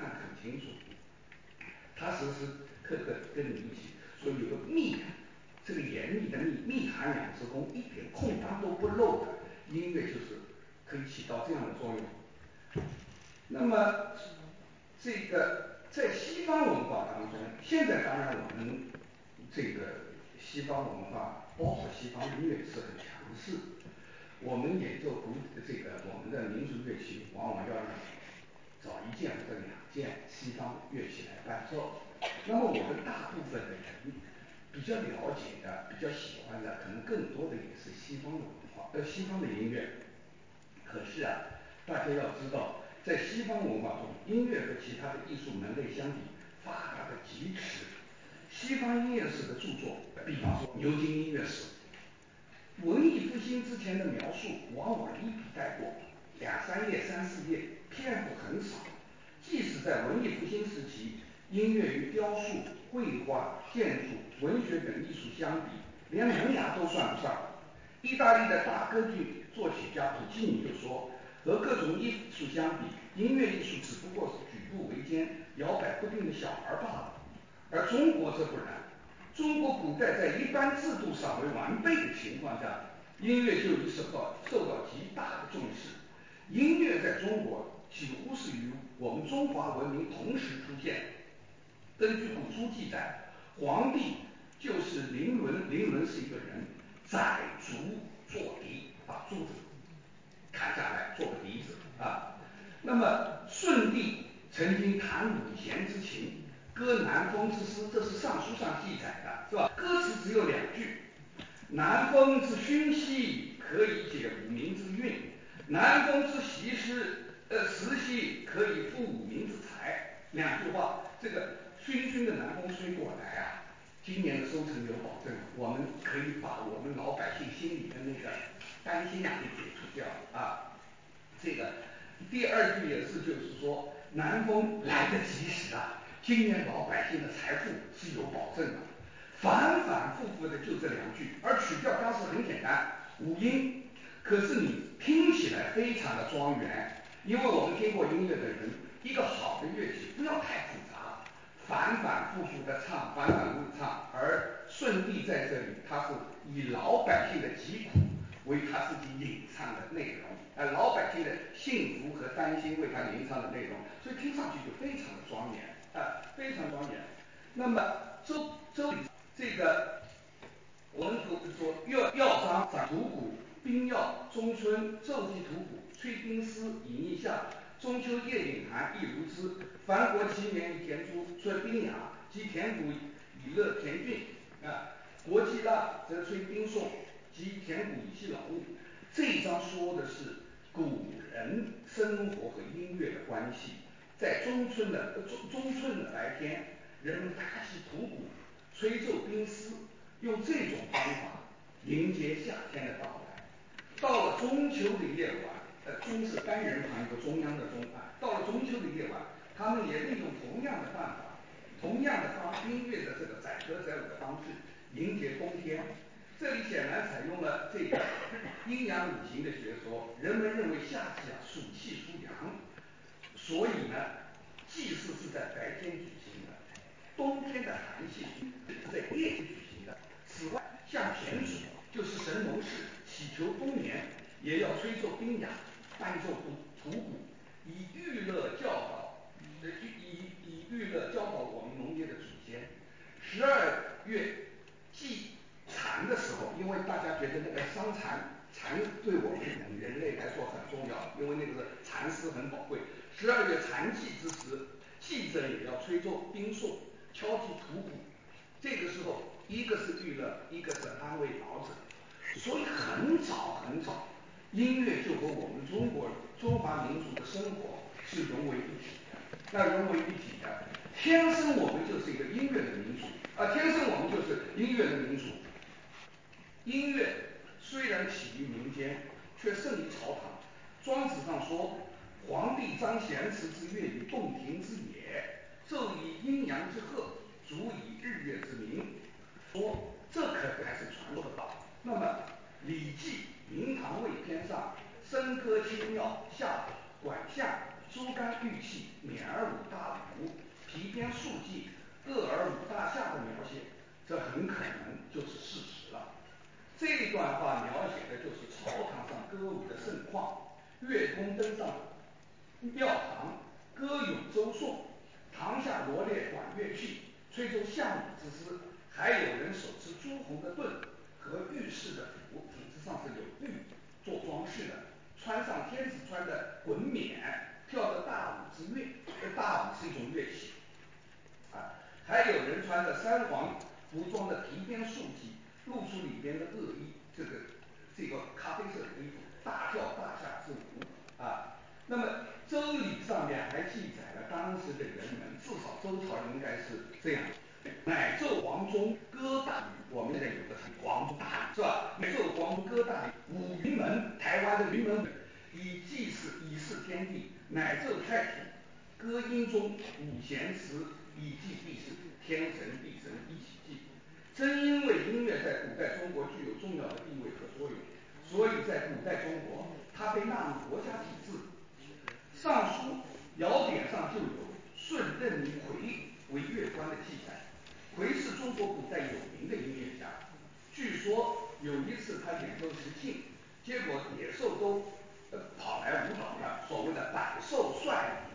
看得很清楚，他时时刻刻跟你一起，所以有个密，这个严密的密，密含两只弓，一点空当都不漏的，音乐就是可以起到这样的作用。那么这个在西方文化当中，现在当然我们这个西方文化，包括西方音乐是很强势，我们演奏古，这个我们的民族乐器往往要。找一件或者两件西方乐器来伴奏。那么我们大部分的人比较了解的、比较喜欢的，可能更多的也是西方的文化，呃，西方的音乐。可是啊，大家要知道，在西方文化中，音乐和其他的艺术门类相比，发达的极迟。西方音乐史的著作，比方说牛津音乐史，文艺复兴之前的描述往往一笔带过，两三页、三四页，篇幅很少。即使在文艺复兴时期，音乐与雕塑、绘画、建筑、文学等艺术相比，连门牙都算不上。意大利的大歌剧作曲家普契尼就说，和各种艺术相比，音乐艺术只不过是举步维艰、摇摆不定的小孩罢了。而中国则不然，中国古代在一般制度尚未完备的情况下，音乐就已受到受到极大的重视。音乐在中国几乎是与我们中华文明同时出现。根据古书记载，皇帝就是灵伦，灵伦是一个人，宰竹做笛，把竹子砍下来做个笛子啊。那么舜帝曾经弹五弦之琴，歌南风之诗，这是尚书上记载的，是吧？歌词只有两句：南风之熏兮，可以解五民之韵；南风之习诗，呃，时兮可以富五民之财。两句话，这个熏熏的南风吹过来啊，今年的收成有保证，我们可以把我们老百姓心里的那个担心啊给解除掉啊。这个第二句也是，就是说南风来得及时啊。今年老百姓的财富是有保证的，反反复复的就这两句，而曲调当时很简单，五音，可是你听起来非常的庄严，因为我们听过音乐的人，一个好的乐曲不要太复杂，反反复复的唱，反反复复唱，而舜帝在这里，他是以老百姓的疾苦为他自己吟唱的内容，而老百姓的幸福和担心为他吟唱的内容，所以听上去就非常的庄严。啊，非常庄严。那么周周这个，我们说说乐乐章掌鼓鼓，冰药中春奏祭图谷，吹冰丝以逆夏，中秋夜饮寒亦如之。凡国其年以田猪，吹冰雅，即田谷以乐田俊。啊，国祭大则吹冰颂，即田谷以息劳务。这一章说的是古人生活和音乐的关系。在中春的中中春的白天，人们打起土鼓，吹奏冰丝，用这种方法迎接夏天的到来。到了中秋的夜晚，呃，中是单人旁一个中央的中啊。到了中秋的夜晚，他们也利用同样的办法，同样的方音乐的这个载歌载舞的方式迎接冬天。这里显然采用了这个阴阳五行的学说，人们认为夏季啊暑气出阳。所以呢，祭祀是在白天举行的，冬天的寒气是在夜间举行的。此外，向田鼠，就是神农氏祈求冬眠，也要吹奏冰雅，伴奏土土鼓，以娱乐教导，以，以以娱乐教导我们农业的祖先。十二月祭蚕的时候，因为大家觉得那个伤蚕，蚕对我们人类来说很重要，因为那个蚕丝很宝贵。十二月蚕祭之时，祭者也要吹奏冰颂，敲击土鼓。这个时候，一个是娱乐，一个是安慰老者。所以很早很早，音乐就和我们中国中华民族的生活是融为一体的。那融为一体的，天生我们就是一个音乐的民族啊！天生我们就是音乐的民族。音乐虽然起于民间，却胜于朝堂。庄子上说。皇帝张贤辞之乐于洞庭之野，奏以阴阳之和，足以日月之明。说这可还是传说的道。那么《礼记·明堂位偏》上“笙歌清妙，下管象，诸干玉器，冕而五大鼓，皮鞭数骑，恶而五大夏”的描写，这很可能就是事实了。这段话描写的就是朝堂上歌舞的盛况，乐工登上。庙堂歌咏周颂，堂下罗列管乐器，吹奏项羽之诗，还有人手持朱红的盾和玉饰的上是有玉做装饰的，穿上天子穿的衮冕，跳着大舞之乐，这大舞是一种乐器，啊，还有人穿着三黄服装的皮鞭竖起，露出里边的恶衣，这个这个咖啡色的衣服，大跳大下之舞，啊，那么周礼上面还记载了当时的人们，至少周朝应该是这样。乃奏黄钟歌大吕，我们现在有个黄钟大吕是吧？乃奏黄钟歌大吕，五云门，台湾的云门以祭祀以示天地，乃奏太祖歌音中五弦词，以祭地势，天神地神一起祭。正因为音乐在古代中国具有重要的地位和作用，所以在古代中国，它被纳入国家体制。尚书尧典上就有舜任命逵为乐官的记载。逵是中国古代有名的音乐家。据说有一次他演奏时兴，结果野兽都跑来舞蹈了，所谓的百兽率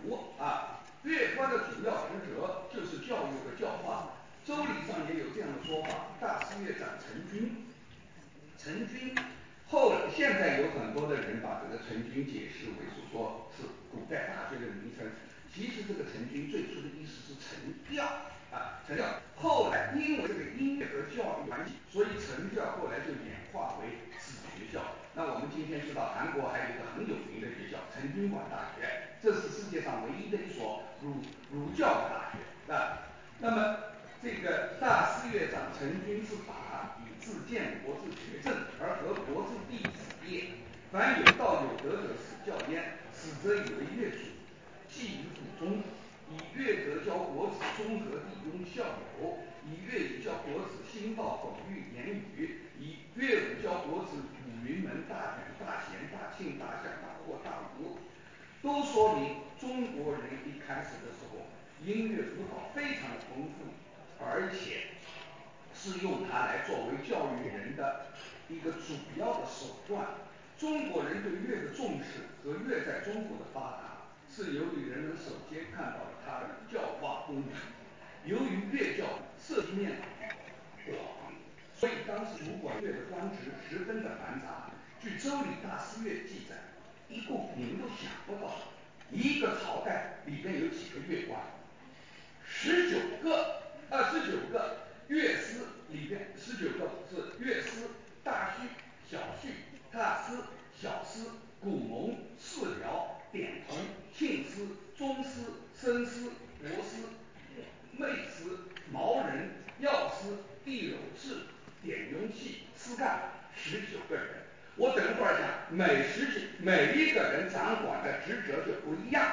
舞啊。乐官的主要职责就是教育和教化。周礼上也有这样的说法：大师乐长成军。成军后，现在有很多的人把这个成军解释为是说是古代大学的名称。其实这个成军最初的意思是成调啊，成调。后来因为这个音乐和教育关系，所以成调后来就演化为子学校。那我们今天知道，韩国还有一个很有名的学校——成均馆大学，这是世界上唯一的一所儒儒教的大学啊。那么这个大师乐长成军之法，以自建国之学政，而合国之弟子也。凡有道有德者，始教焉，始则以为乐主。继于府中，以乐德教国子，中和地庸孝友；以乐语教国子，兴道广育言语；以乐舞教国子，舞云门、大卷、大贤、大庆、大象、大霍、大舞。都说明中国人一开始的时候，音乐舞蹈非常的丰富，而且是用它来作为教育人的一个主要的手段。中国人对乐的重视和乐在中国的发达。是由于人们首先看到了它的教化功能。由于乐教涉及面广，所以当时主管乐的官职十分的繁杂。据《周礼·大师乐》记载，一共您都想不到，一个朝代里边有几个乐官，十九个，二，十九个乐师里边，十九个是乐师、大序、小序、大师、小师、古蒙、四辽、点童。磬师、中师、僧师、国师、妹师、毛人、药师、地篓制、点雍器、司干，十九个人。我等会儿讲，每十九每一个人掌管的职责就不一样，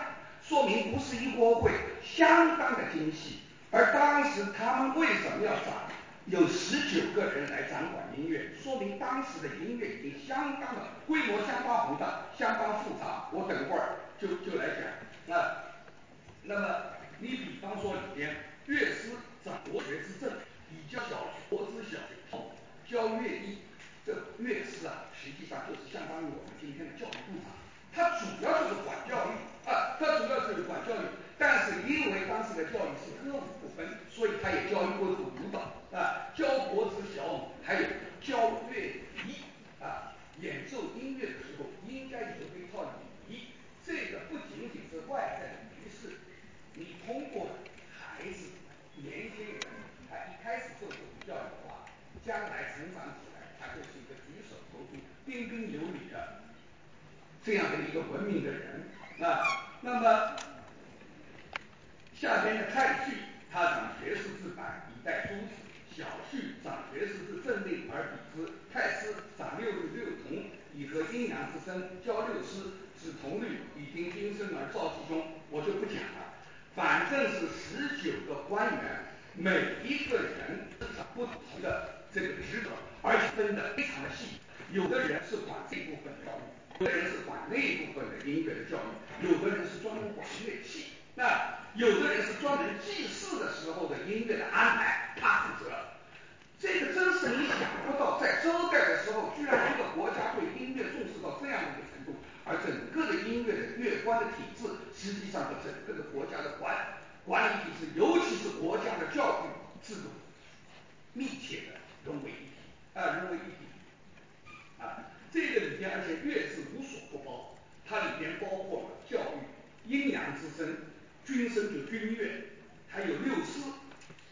说明不是一锅烩，相当的精细。而当时他们为什么要掌有十九个人来掌管音乐？说明当时的音乐已经相当的规模相当宏大，相当复杂。我等会儿。就就来讲啊，那么你比方说里边乐师掌国学之政，以教小国之小，教乐艺，这乐师啊，实际上就是相当于我们今天的教育部长，他主要就是管教育啊，他主要就是管教育，但是因为当时的教育是歌舞不分，所以他也教育过这个舞蹈啊，教国子小舞，还有教乐仪啊，演奏音乐的时候应该有一套礼仪。这个不仅仅是外在的仪式，你通过孩子、年轻人，他一开始受这种教育的话，将来成长起来，他就是一个举手投足彬彬有礼的这样的一个文明的人啊。那么下边的太序，他掌学士之板，以待诸子；小序掌学士之政令而比之；太师掌六律六童，以和阴阳之声；教六师。使同律以听今生而造其中，我就不讲了。反正是十九个官员，每一个人不同的这个职责，而且分得非常的细。有的人是管这部分的教育，有的人是管那一部分的音乐的教育，有的人是专门管乐器，那有的人是专门祭祀的时候的音乐的安排，他负责。这个真是你想不到，在周代的时候，居然一个国家对音乐重视到这样的一个程度。而整个的音乐的乐官的体制，实际上和整个的国家的管管理体制，尤其是国家的教育制度，密切的融为一体啊，融为一体啊。这个里边，而且乐是无所不包，它里边包括了教育、阴阳之声军声就军乐，还有六诗、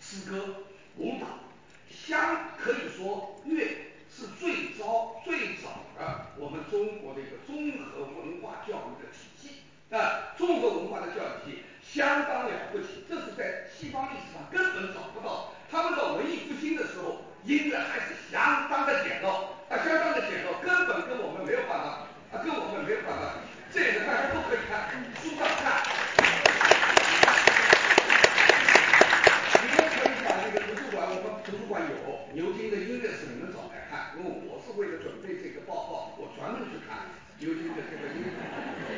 诗歌、舞蹈，相可以说乐是最早最早的我们中国的一个综合文化教育的体系。啊，综合文化的教育体系相当了不起，这是在西方历史上根本找不到。他们到文艺复兴的时候，音乐还是相当的简陋，啊，相当的简陋，根本跟我们没有办法，啊，跟我们没有办法。这个大家都可以看书上看。你们可以把那个图书馆，不管有牛津的音乐史，你们找来看。因为我是为了准备这个报告，我专门去看牛津的这个音乐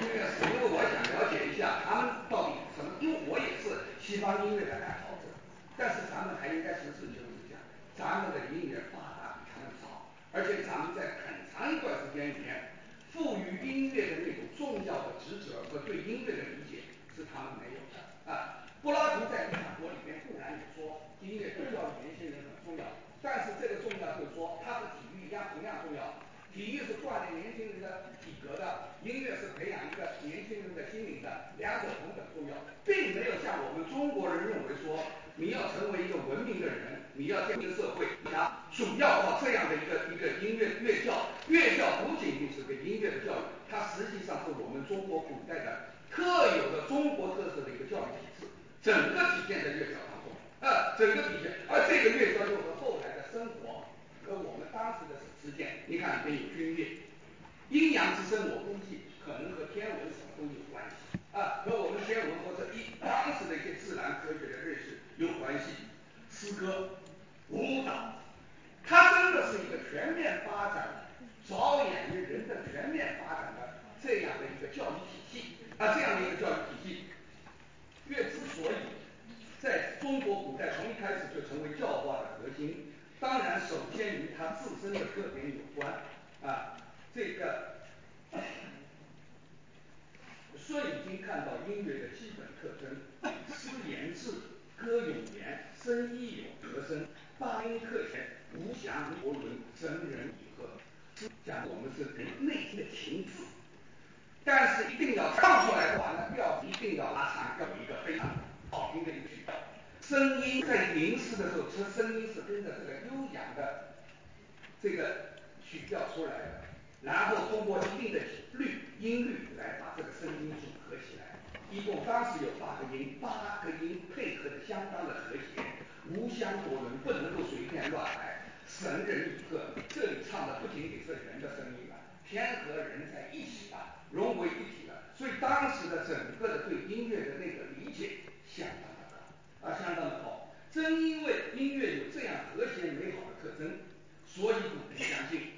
音乐史，因为我想了解一下他们到底什么。因为我也是西方音乐的爱好者，但是咱们还应该实事求是讲，咱们的音乐发达比他们早，而且咱们在很长一段时间里面，赋予音乐的那种重要的职责和对音乐的理解是他们没有的啊。柏拉图在《理想国》里面固然也说音乐对教育年轻人很重要，但是这个重要就是说它和体育一样同样重要。体育是锻炼年轻人的体格的，音乐是培养一个年轻人的心灵的，两者同等重要，并没有像我们中国人认为说，你要成为一个文明的人，你要建立社会，主要靠这样的一个一个音乐乐教，乐教不仅仅是个音乐的教育，它实际上是我们中国古代的特有的中国特色的一个教育体制，整个体现在乐教当中，啊，整个体现，而这个乐教又和后来的生活。和我们当时的实践，你看里面有军乐，阴阳之声，我估计可能和天文什么都有关系啊，和我们天文或者一当时的一些自然科学的认识有关系。诗歌、舞蹈，它真的是一个全面发展、着眼于人的全面发展的这样的一个教育体系啊，这样的一个教育体系。乐之所以在中国古代从一开始就成为教化的核心。当然，首先与它自身的特点有关啊。这个舜已经看到音乐的基本特征：诗言志，歌咏言，声亦有和声，八音克弦，无祥无伦，神人以和。讲我们是人内心的情志，但是一定要唱出来的话，那调一定要拉长，要有一个非常好听的一个曲调。声音在吟诗的时候，这声音是跟着这个悠扬的这个曲调出来的，然后通过一定的律音律来把这个声音组合起来。一共当时有八个音，八个音配合的相当的和谐，无相夺伦，不能够随便乱来。神人以和，这里唱的不仅仅是人的声音，天和人在一起了，融为一体了。所以当时的整个的对音乐的那个理解相当的高。啊，相当的好。正因为音乐有这样和谐美好的特征，所以古人相信，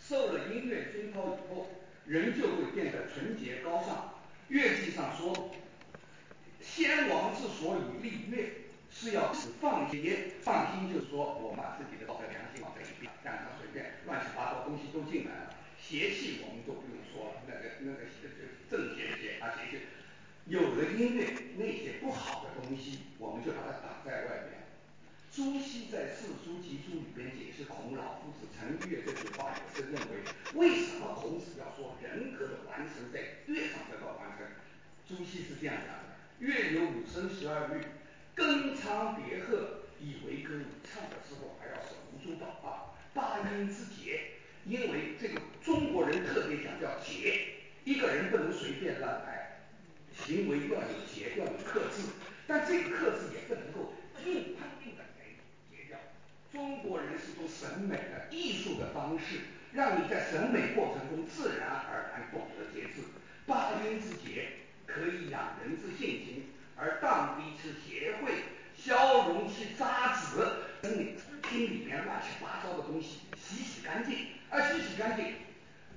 受了音乐熏陶以后，人就会变得纯洁高尚。乐记上说，先王之所以立乐，是要使放心。放心就是说，我们把自己的道德良心放在一边，让他随便乱七八糟东西都进来了。邪气我们都不用说了，那个那个正邪的邪啊邪气。有了音乐，那些不好的东西，我们就把它挡在外面。朱熹在《四书集注》里边解释孔老夫子成乐这句话，也是认为，为什么孔子要说人格的完成在乐上得到完成？朱熹是这样讲的：乐有五声十二律，庚昌别鹤，以为歌舞。唱的时候还要手舞足蹈啊，八音之节。因为这个中国人特别强调节，一个人不能随便乱来。行为要有节，要有克制，但这个克制也不能够硬碰硬的给节掉。中国人是从审美的艺术的方式，让你在审美过程中自然而然懂得节制。八音之节可以养人之性情，而荡涤之邪秽，消融其杂质，等你心里面乱七八糟的东西洗洗干净，啊，洗洗干净。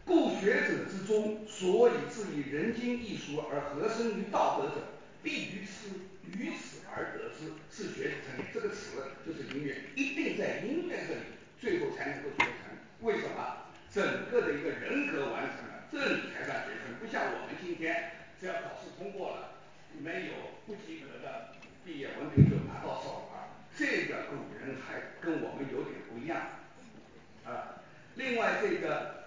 故学者之中，所以至于人经艺术而合生于道德者，必于此于此而得之，是学成。这个词就是音乐，一定在音乐这里，最后才能够学成。为什么？整个的一个人格完成了，这里才算学成。不像我们今天，只要考试通过了，没有不及格的毕业文凭就拿到手了。这个古人还跟我们有点不一样啊。另外这个。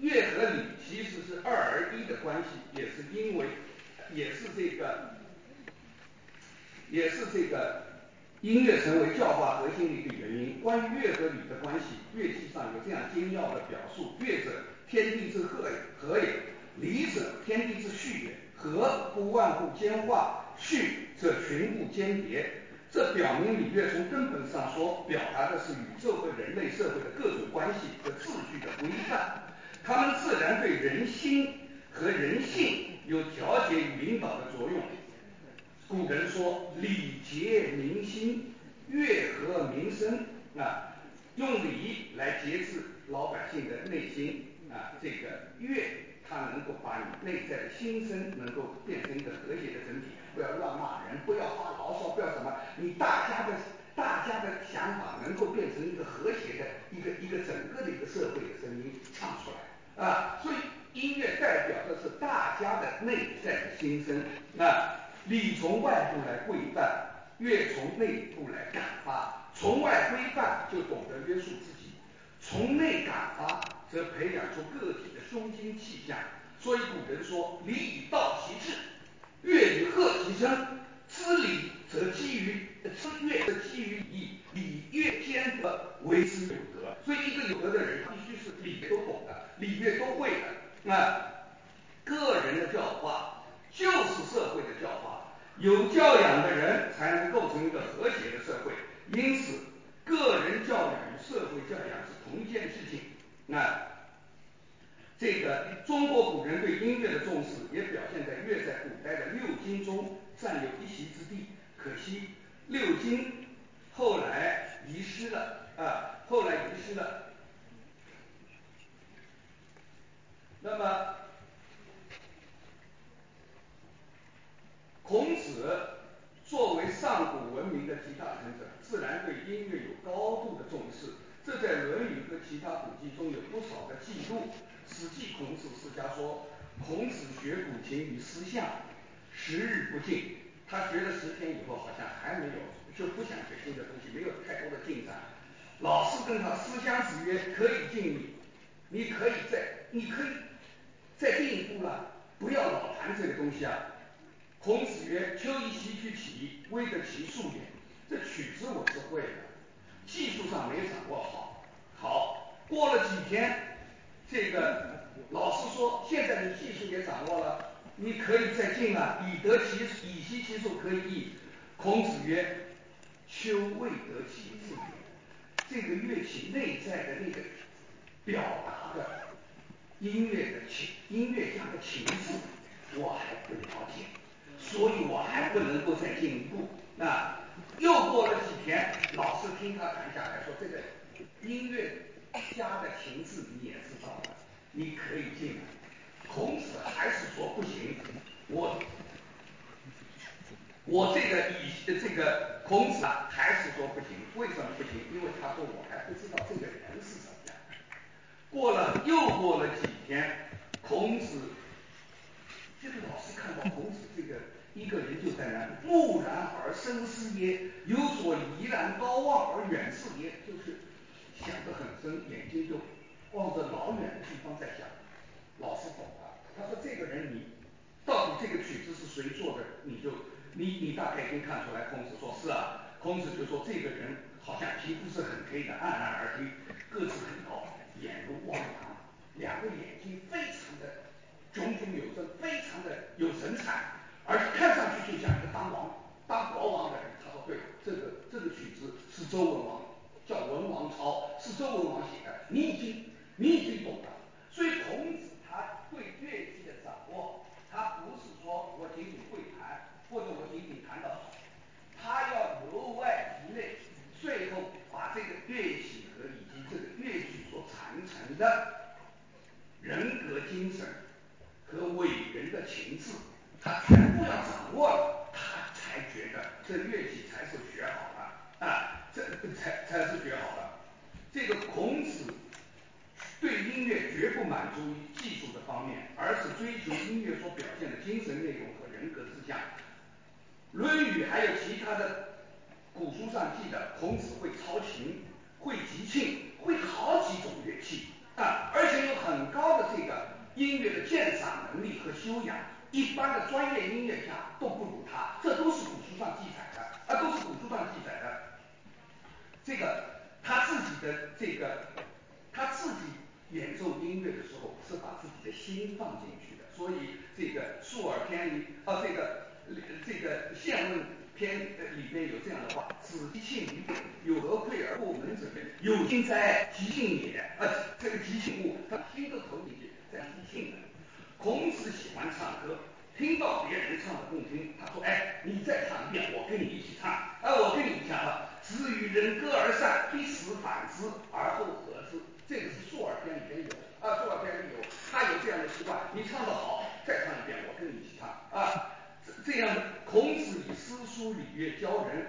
乐和礼其实是二而一的关系，也是因为，也是这个也是这个音乐成为教化核心的一个原因。关于乐和礼的关系，乐器上有这样精要的表述：乐者，天地之和也；和也，礼者，天地之序也。和不万物兼化，序则群物兼别。这表明礼乐从根本上说，表达的是宇宙和人类社会的各种关系和秩序的规范。它们自然对人心和人性有调节与引导的作用。古人说：“礼节民心，乐和民生。”啊，用礼来节制老百姓的内心啊，这个乐它能够把你内在的心声能够变成一个和谐的整体。不要乱骂人，不要发牢骚，不要什么，你大家的大家的想法能够变成一个和谐的一个一个整个的一个社会的声音唱出来啊。所以音乐代表的是大家的内在的心声啊。礼从外部来规范，乐从内部来感发。从外规范就懂得约束自己，从内感发则培养出个体的胸襟气象。所以古人说：“礼以道其志，乐以和其声。知礼则基于知乐则基于礼，礼乐兼得为之有德。”所以一个有德的人，他必须是礼都懂的，礼乐都会的。那个人的教化就是社会的教化，有教养的人才能构成一个和谐的社会。因此，个人教养与社会教养是同一件事情。那这个中国古人对音乐的重视，也表现在乐在古代的六经中占有一席之地。可惜六经后来遗失了啊，后来遗失了。那么，孔子。作为上古文明的集大成者，自然对音乐有高度的重视。这在《论语》和其他古籍中有不少的记录。《史记·孔子世家》说：“孔子学古琴于思象，十日不尽。”他学了十天以后，好像还没有，就不想学新的东西，没有太多的进展。老师跟他思乡子曰：“可以进礼，你可以再，你可以再进一步了，不要老谈这个东西啊。”孔子曰：“秋以习曲起，微得其数也。这曲子我是会的，技术上没掌握好。好，过了几天，这个老师说，现在的技术也掌握了，你可以再进了。以得其以习其数可以易。孔子曰：秋未得其志。这个乐器内在的那个表达的音乐的情，音乐家的情绪，我还不了解。”所以我还不能够再进一步。那又过了几天，老师听他谈下来说，这个音乐家的情志你也知道了，你可以进来。孔子还是说不行。我我这个以这个孔子啊，还是说不行。为什么不行？因为他说我还不知道这个人是什么样。过了又过了几天，孔子这个老师看到孔子这个。一个人就在那木然而深思耶，有所怡然高望而远视耶，就是想得很深，眼睛就望着老远的地方在想。老师懂了，他说这个人你到底这个曲子是谁做的？你就你你大概已经看出来。孔子说是啊，孔子就说这个人好像皮肤是很黑的，暗然而黑，个子很高，眼如汪洋，两个眼睛非常的炯炯有神，非常的有神采。而且看上去就像一个当王、当国王的人。他说：“对，这个这个曲子是周文王，叫《文王操》，是周文王写的。你已经你已经懂了。所以孔子他对乐器的掌握，他不是说我仅仅会弹，或者我仅仅弹得好，他要由外及内，最后把这个乐器和以及这个乐曲所传承的人格精神和伟人的情志。”他全部要掌握了，他才觉得这乐器才是学好了啊，这才才是学好了。这个孔子对音乐绝不满足于技术的方面，而是追求音乐所表现的精神内容和人格志向。《论语》还有其他的古书上记的，孔子会操琴，会击磬，会好几种乐器啊，而且有很高的这个音乐的鉴赏能力和修养。一般的专业音乐家都不如他，这都是古书上记载的啊都是古书上记载的。这个他自己的这个他自己演奏音乐的时候是把自己的心放进去的，所以这个述耳篇里啊这个这个现问篇里面有这样的话：子疾病，有何愧而入门者？有心哉？即进也。啊，这个即进物，他心在头里面在兴的。孔子喜欢唱歌，听到别人唱的动听，他说：哎，你再唱一遍，我跟你一起唱。哎，我跟你一下啊。子与人歌而善，必使反之而后和之。这个是述而篇里边有，啊，述而篇里有，他有这样的习惯。你唱得好，再唱一遍，我跟你一起唱。啊，这样，孔子以诗书礼乐教人，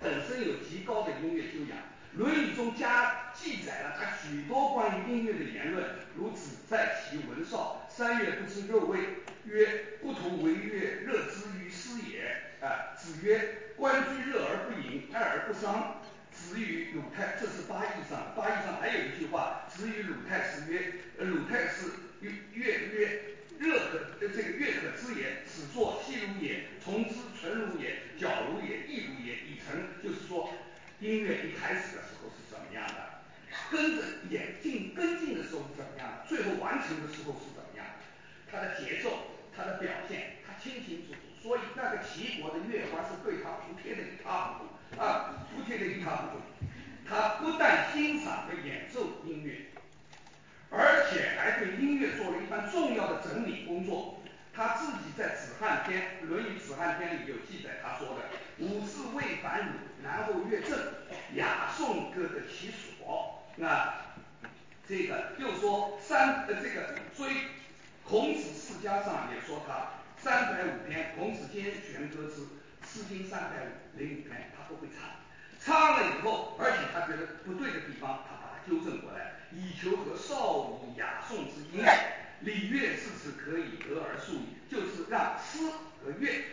本身有极高的音乐修养。《论语》中加记载了他许多关于音乐的言论，如子在其文少，三月不知肉味，曰：不同为乐，乐之于斯也。啊，子曰：关雎，热而不饮，哀而不伤。子与鲁太，这是八义上，八义上还有一句话，子与鲁太师曰：鲁太师曰曰，热可这个乐可知也，此作细如也，从之纯如也，矫如也，异如也，以成。就是说，音乐一开始的时候是怎么样的，跟着演进跟进的时候是怎么样的，最后完成的时候是怎么样的，它的节奏，它的表现，他清清楚楚。所以那个齐国的乐官是对他服帖的一塌糊涂啊，服帖的一塌糊涂。他不但欣赏和演奏音乐，而且还对音乐做了一番重要的整理工作。他自己在《子罕篇》《论语子罕篇》里有记载，他说的：“吾自未反汝，然后乐正，雅颂歌得其所。”那这个又说三呃这个追孔子世家上也说他三百五篇，孔子兼全歌之，《诗经》三百五零五篇他都会唱。唱了以后，而且他觉得不对的地方，他把它纠正过来，以求和少以雅颂之音。礼乐至此可以得而数矣，就是让诗和乐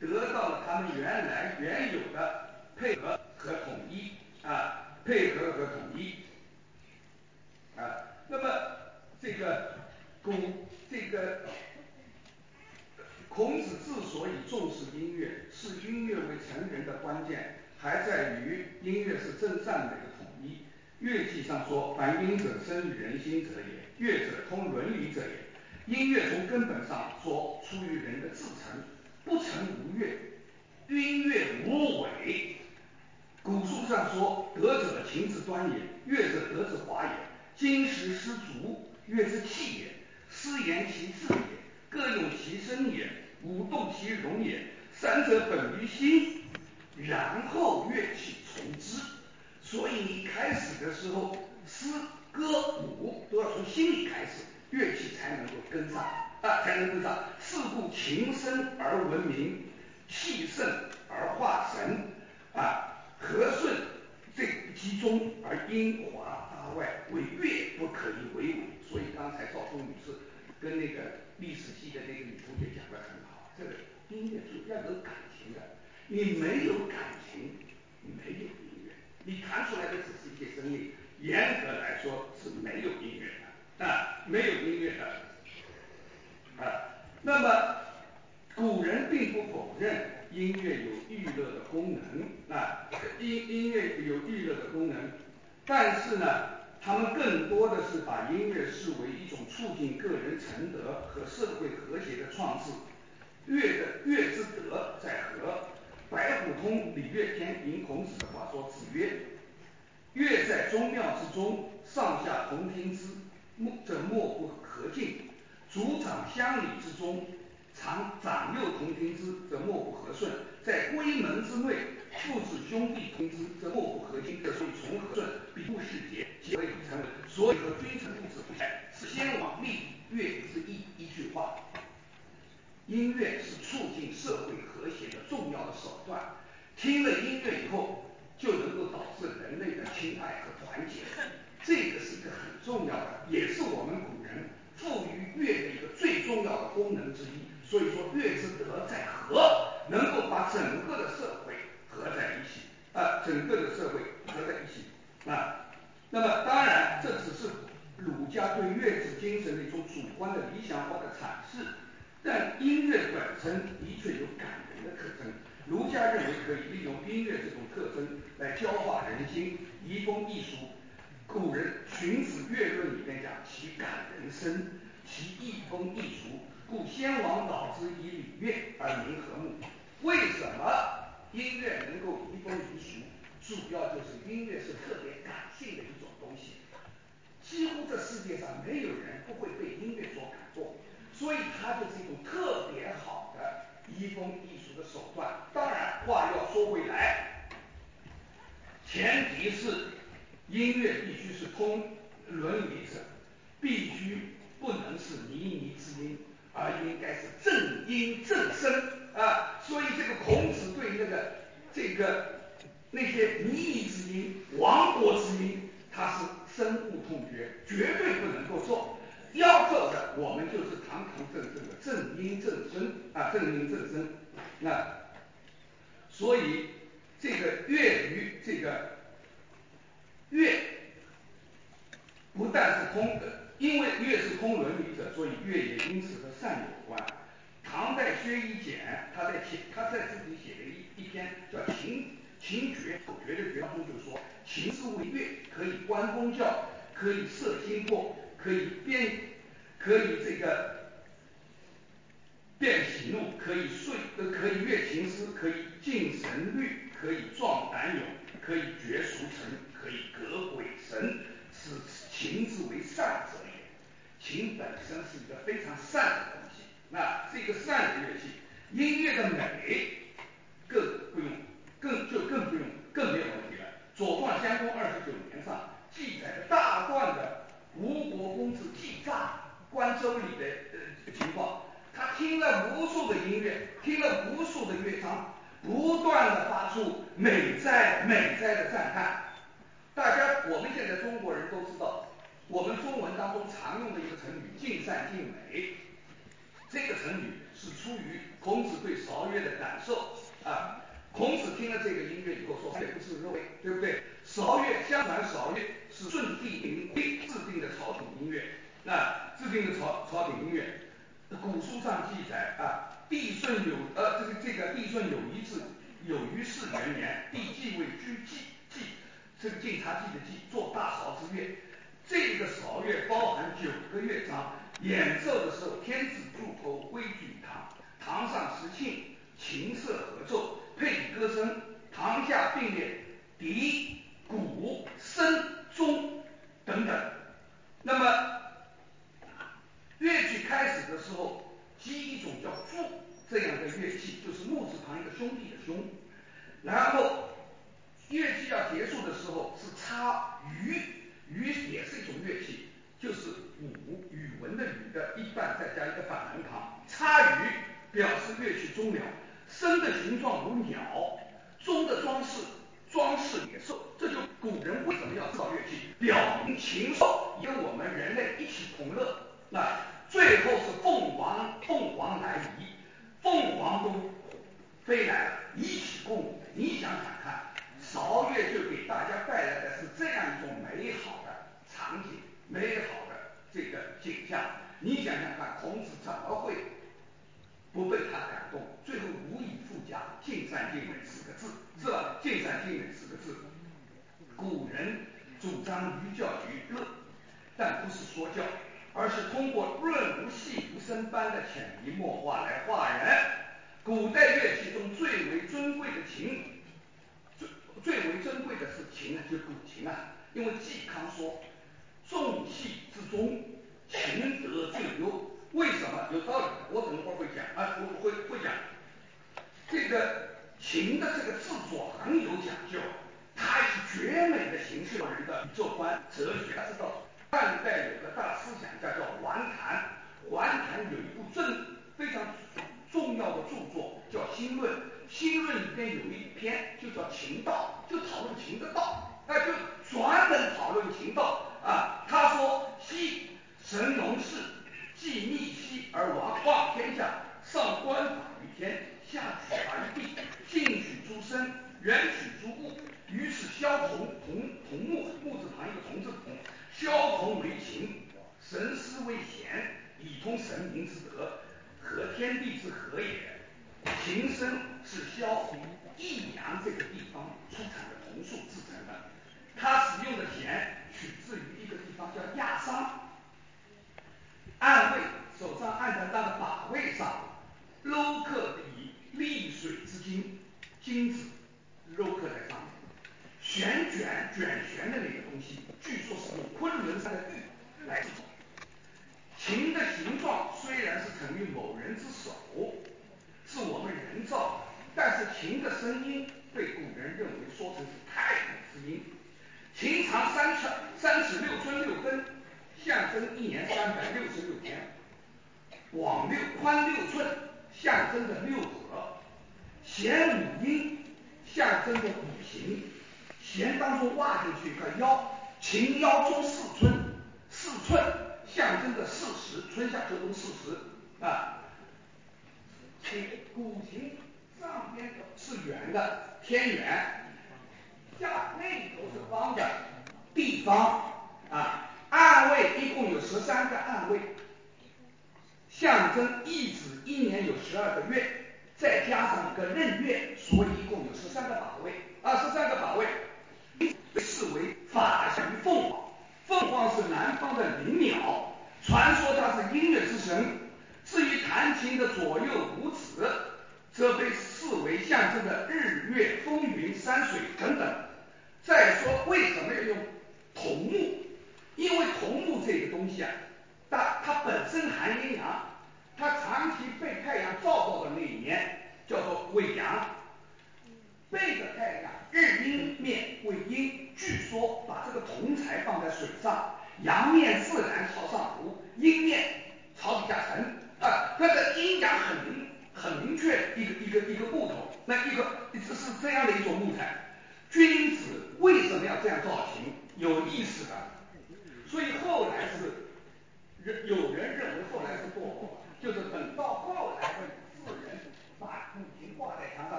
得到了他们原来原有的配合和统一啊，配合和统一啊。那么这个古这个孔子之所以重视音乐，视音乐为成人的关键，还在于音乐是真善美的统一。乐记上说：“凡音者，生于人心者也。乐者，通伦理者也。”音乐从根本上说，出于人的自成，不成无乐，音乐无伪。古书上说：“德者，情之端也；乐者，德之华也。金石失足，乐之器也；诗言其志也，歌咏其声也，舞动其容也。三者，本于心，然后乐器从之。”所以你开始的时候，诗歌舞都要从心里开始，乐器才能够跟上啊，才能跟上。是故情深而闻名，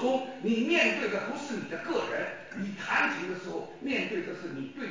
中，你面对的不是你的个人，你弹琴的时候面对的是你对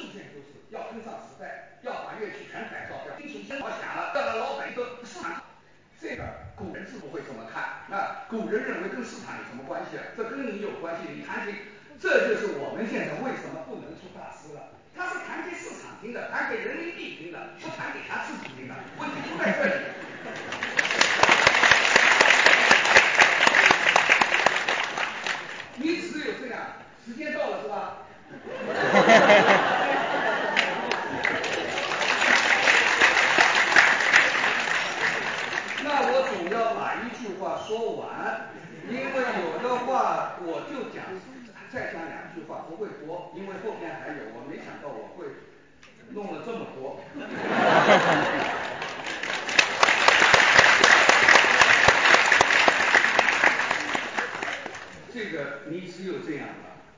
意见就是要跟上时代，要把乐器全改造掉。金属先好响了，到了老百姓都市场，这个古人是不会这么看。那古人认为跟市场有什么关系啊？这跟你有关系。你弹琴，这就是我们现在为什么不能出大师了。他是弹给市场听的，弹给人民币听的，不弹给他自己听的。问题出在这里。你只有这样，时间到了是吧？那我总要把一句话说完，因为有的话我就讲，再讲两句话不会多，因为后面还有，我没想到我会弄了这么多。这个你只有这样了。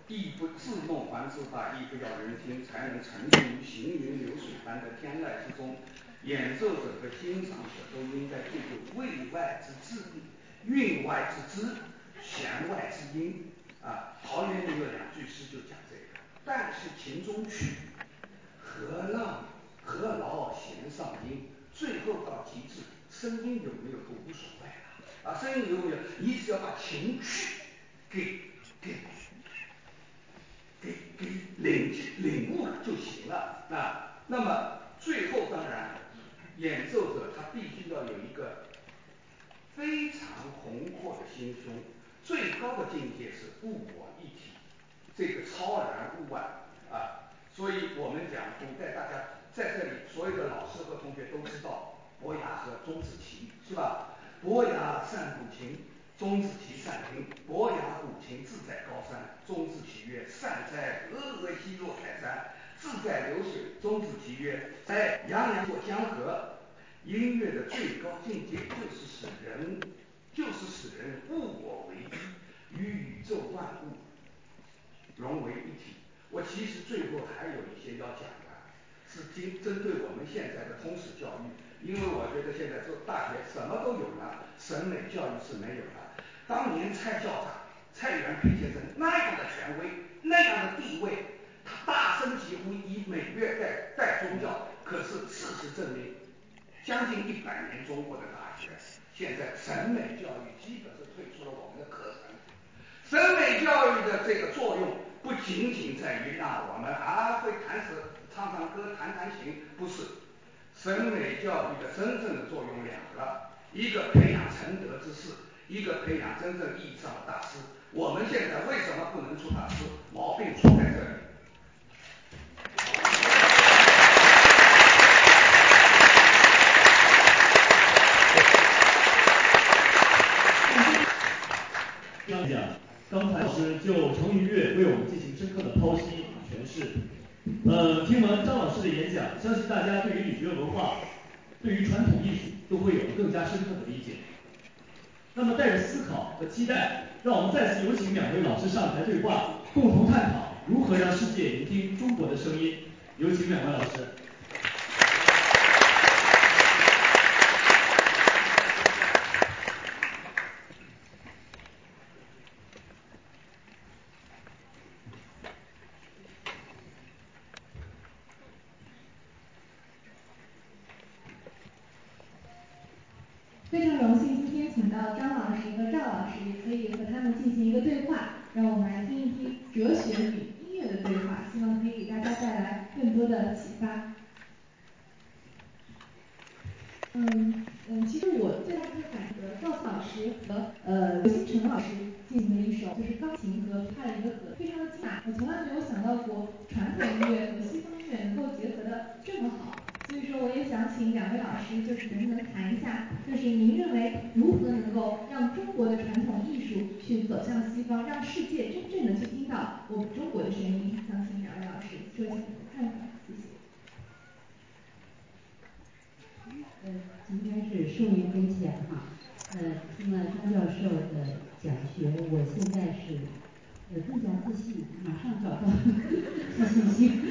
亦不自弄还自罢，亦不要人听，才能沉浸于行云流水般的天籁之中。演奏者和欣赏者都应该具有位外之智，韵外之知，弦外之音。啊，陶渊明有两句诗就讲这个：但是琴中曲，何浪何劳弦上音？最后到极致，声音有没有都无所谓了。啊，声音有没有，你只要把情绪给给。给给领领悟了就行了啊。那么最后当然，演奏者他必须要有一个非常宏阔的心胸，最高的境界是物我一体，这个超然物外啊。所以我们讲古代，大家在这里所有的老师和同学都知道伯牙和钟子期是吧？伯牙善鼓琴。钟子期善听，伯牙鼓琴志在高山。钟子期曰：“善哉，峨峨兮若泰山，志在流水。”钟子期曰：“在洋洋过江河。”音乐的最高境界就是使人，就是使人物我为一，与宇宙万物融为一体。我其实最后还有一些要讲的，是针针对我们现在的通识教育，因为我觉得现在做大学什么都有了，审美教育是没有的。当年蔡校长蔡元培先生那样的权威，那样的地位，他大声疾呼以美乐代代宗教。可是事实证明，将近一百年中国的大学，现在审美教育基本是退出了我们的课程。审美教育的这个作用，不仅仅在于让我们啊会弹舌、唱唱歌、弹弹琴，不是。审美教育的真正的作用两个，一个培养成德之士。一个培养真正意义上的大师，我们现在为什么不能出大师？毛病出在这里。讲讲，刚才老师就成语乐为我们进行深刻的剖析，诠释。呃，听完张老师的演讲，相信大家对于礼乐文化，对于传统艺术都会有更加深刻的理解。那么带着思考和期待，让我们再次有请两位老师上台对话，共同探讨如何让世界聆听中国的声音。有请两位老师。信心。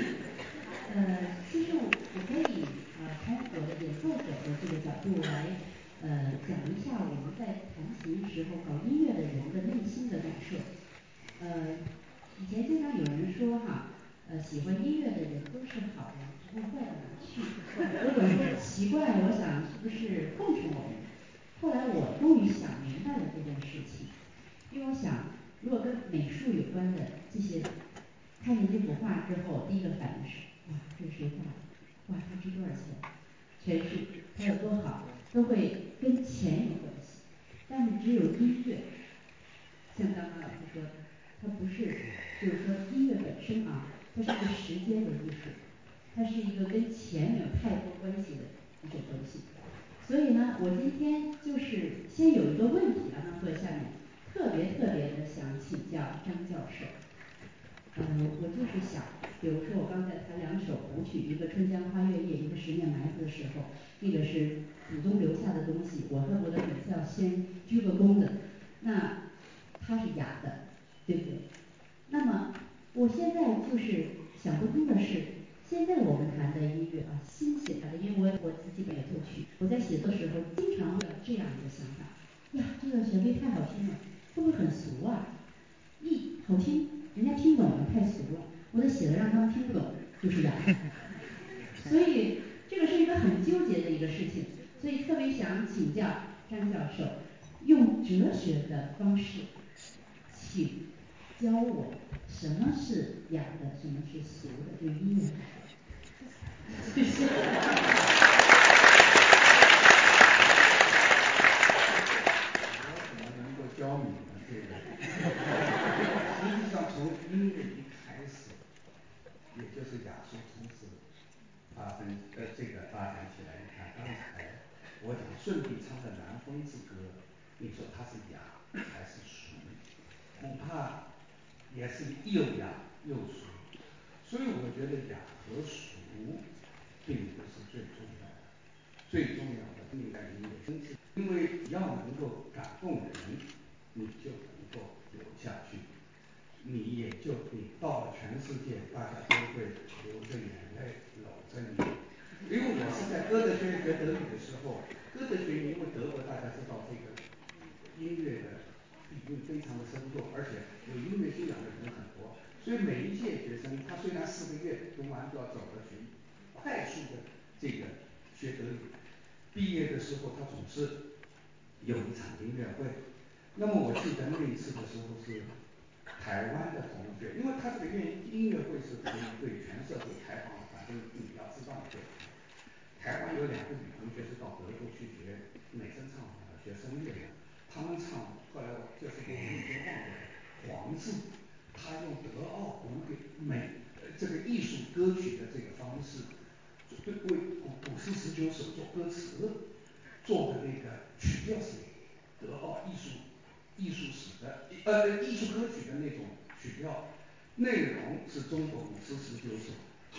呃，其实我我可以呃从我的演奏者的这个角度来呃讲一下我们在弹琴时候搞音乐的人的内心的感受。呃，以前经常有人说哈，呃喜欢音乐的人都是好人，不会坏到哪去。我总是奇怪，我想是不是奉承我们？后来我终于想明白了这件事情，因为我想如果跟美术有关的这些，看见这幅画之后，第一个反应是哇，这是谁画的？哇，它值多少钱？全是它有多好，都会跟钱有关系。但是只有音乐，像刚刚老师说的，它不是，就是说音乐本身啊，它是个时间的艺术。它是一个跟钱没有太多关系的一种东西，所以呢，我今天就是先有一个问题啊，那坐下面特别特别的想请教张教授，呃，我就是想，比如说我刚才弹两首舞曲，一个春江花月夜，一个十年埋伏的时候，那个是祖宗留下的东西，我和我的粉丝要先鞠个躬的，那它是哑的，对不对？那么我现在就是想不通的是。现在我们弹的音乐啊，新写的因为，我我自己也作曲。我在写作时候经常会有这样一个想法，呀，这个旋律太好听了，会不会很俗啊？咦好听，人家听懂了太俗了，我得写的让他们听不懂，就是雅。所以这个是一个很纠结的一个事情，所以特别想请教张教授，用哲学的方式，请教我什么是雅的，什么是俗的，对音乐。谢谢。我怎么能够教你呢？这个，实际上从音乐一开始，也就是雅俗同时发生呃这个发展起来。你看刚才我讲舜帝唱的《南风之歌》，你说它是雅还是俗？恐怕也是又雅又俗。所以我觉得雅和俗。并不是最重要的，最重要的应该音乐真是，因为要能够感动人，你就能够留下去，你也就你到了全世界，大家都会流着眼泪搂着你。因为我是在歌德学院学德语的时候，这个学院因为德国大家知道这个音乐的底蕴非常的深厚，而且有音乐修养的人很多，所以每一届学生他虽然四个月读完就要走了学。快速的这个学德语，毕业的时候他总是有一场音乐会。那么我记得那一次的时候是台湾的同学，因为他这个音音乐会是可以对全社会开放，反正你要知道对。台湾有两个女同学是到德国去学美声唱法，学声乐的。他们唱，后来我就是给我已经忘了黄自，他用德奥古典美这个艺术歌曲的这个方式。对，为古古诗十九首做歌词，做的那个曲调是德奥艺术艺术史的呃艺术歌曲的那种曲调，内容是中国古诗十九首，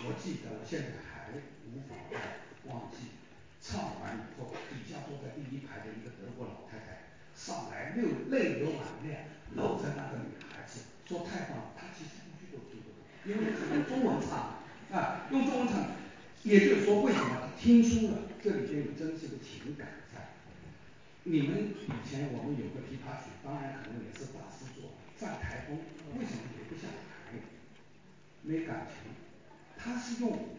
我记得我现在还无法忘忘记。唱完以后，底下坐在第一排的一个德国老太太上来流泪流满面，搂着那个女孩子说太棒了，她其实一句都听不懂，因为是用中文唱啊，用中文唱，也就是说为什么她听出了这里边有真实的情感在。你们以前我们有个琵琶曲，当然可能也是大师做的《站台风》，为什么留不下来？没感情，他是用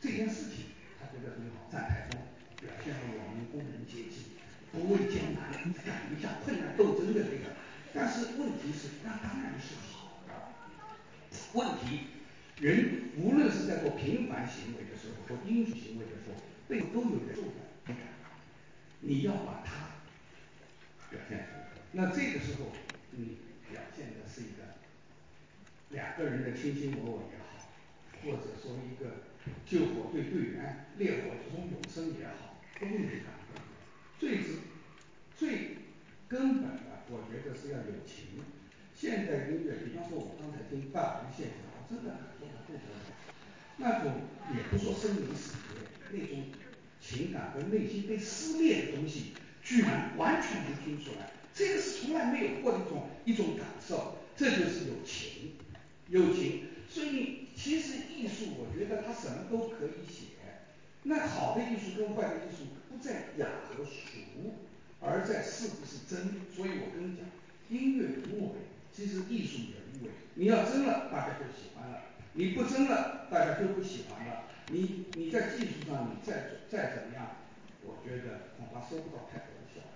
这件事情。他觉得很好，站台风表现了我们工人阶级不畏艰难、敢于向困难斗争的这个。但是问题是，那当然是好的。问题，人无论是在做平凡行为的时候，做英雄行为的时候，背后都有个重感。你要把它表现出来。那这个时候，你表现的是一个两个人的卿卿我我也好，或者说一个。救火队队员，烈火中永生也好，都有感动。最之最根本的，我觉得是要有情。现代音乐，比方说，我刚才听范文献讲，我真的感受到不得了。那种也不说生离死别，那种情感和内心被撕裂的东西，居然完全能听出来。这个是从来没有过的一种一种感受，这就是有情，有情。所以，其实艺术，我觉得它什么都可以写。那好的艺术跟坏的艺术不在雅和俗，而在是不是真。所以我跟你讲，音乐无为，其实艺术也无为。你要真了，大家就喜欢了；你不真了，大家就不喜欢了。你你在技术上你再再怎么样，我觉得恐怕收不到太多的效果。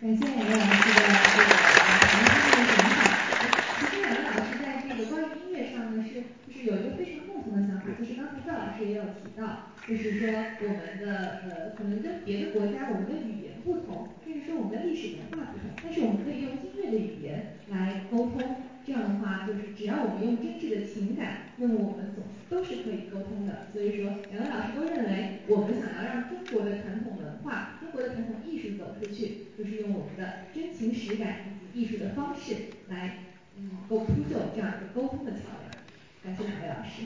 感谢两位老师的这个详细的讲解。其实两位老师在这个关于音乐上呢，是有一个非常共同的想法，就是刚才赵老师也有提到，就是说我们的呃可能跟别的国家我们的语言不同，甚至说我们的历史文化不同，但是我们可以用音乐的语言来沟通。这样的话，就是只要我们用真挚的情感，那么我们总都是可以沟通的。所以说，两位老师都认为，我们想要让中国的传统文化、中国的传统艺术走出去，就是用我们的真情实感以及艺术的方式来，嗯，够铺就这样一个沟通的桥梁。感谢两位老师。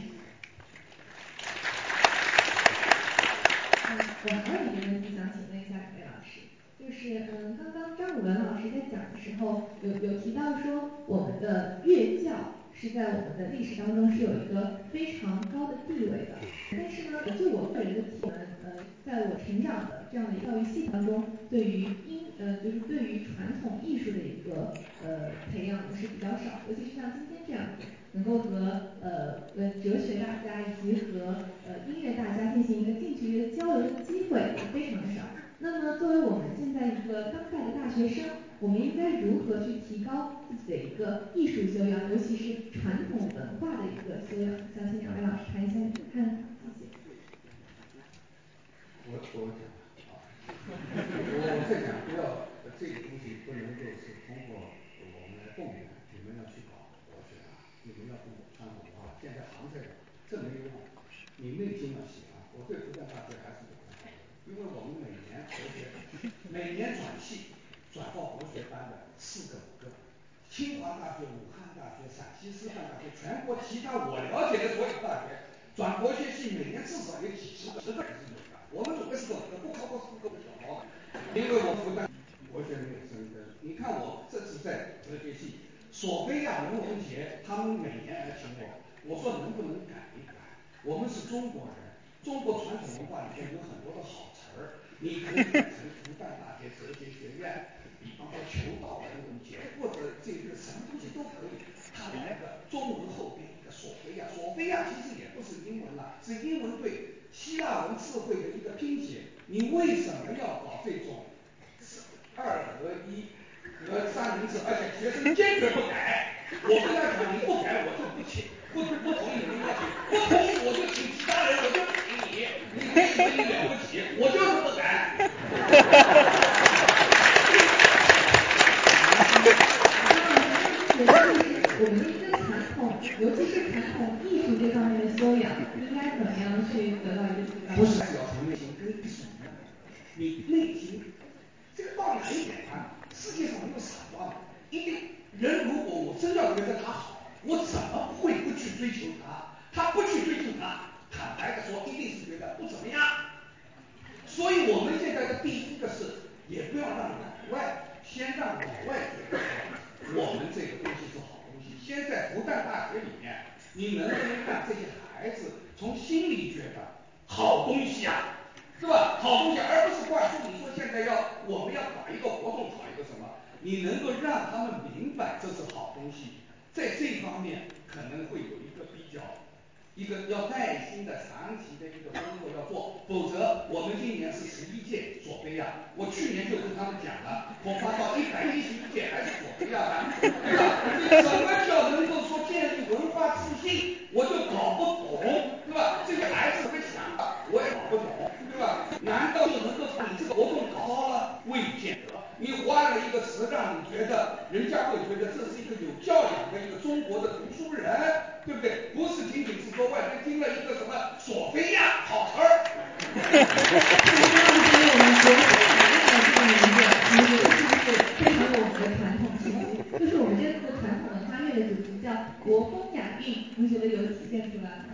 嗯，我还有一个问题想请问一下两位老师。就是嗯，刚刚张鲁文老师在讲的时候，有有提到说我们的乐教是在我们的历史当中是有一个非常高的地位的。但是呢，就我个人的体验，呃，在我成长的这样的教育系统当中，对于音呃就是对于传统艺术的一个呃培养是比较少，尤其是像今天这样子，能够和呃呃哲学大家以及和呃音乐大家进行一个近距离的交流的机会非常少。那么作为我们现在一个当代的大学生，我们应该如何去提高自己的一个艺术修养，尤其是传统文化的一个修养？想请两位老师谈一下你的看法，谢谢。我我讲啊，我在讲不要这个东西不能够通过我们来动员，你们要去搞国学啊，你们要动传统文化，现在行这个，这没用，你内心要喜欢。我对复旦大学还是有看法。因为我们每年国学，每年转系转到国学班的四个五个，清华大学、武汉大学、陕西师范大学，全国其他我了解的所有大学转国学系每年至少有几十个，十个是有的。我们准备是五个，不超过四个不小了。因为我复旦国学没有深耕，你看我这次在哲学系，索菲亚文文杰，他们每年来请我，我说能不能改？我们是中国人，中国传统文化里面有很多的好。词儿你可以改成复旦大学哲学学院，比方说求道文文节，或者这个什么东西都可以。他来个中文后边一个索菲亚，索菲亚其实也不是英文了，是英文对希腊文智慧的一个拼写。你为什么要搞这种二合一和三明治？而且学生坚决不改。我跟他讲，你不改我就不请，不不同意没关系，不同意我就请其他人，我就你，你你你了不起，我就是不敢。哈哈哈哈哈哈。尤其是传统艺术这方面的修养，应该怎么样去得到一个提升。不是讲传统艺术，是艺术。你内提，这个到哪一点啊？世界上没有傻瓜，一定人如果我真要觉得他好。我怎么会不去追求他？他不去追求他，坦白的说，一定是觉得不怎么样。所以我们现在的第一个是，也不要让老外，先让老外觉得我们这个东西是好东西。现在复旦大学里面，你能不能让这些孩子从心里觉得好东西啊？是吧？好东西，而不是灌输你说现在要我们要搞一个活动，搞一个什么？你能够让他们明白这是好东西。在这方面可能会有一个比较。一个要耐心的长期的一个工作要做，否则我们今年是十一届索菲亚，我去年就跟他们讲了，我发到一百一十一届还是索菲亚的，对吧？什么叫能够说建立文化自信，我就搞不懂，对吧？这个孩子会想的，我也搞不懂，对吧？难道就能够把你这个活动搞了？未见得。你换了一个词，让你觉得人家会觉得这是一个有教养的一个中国的读书人，对不对？不是仅仅是说外边听了一个什么索菲亚好词儿。就是我们这次传统文化月的主题叫国风雅韵，你觉得有体现出来吗？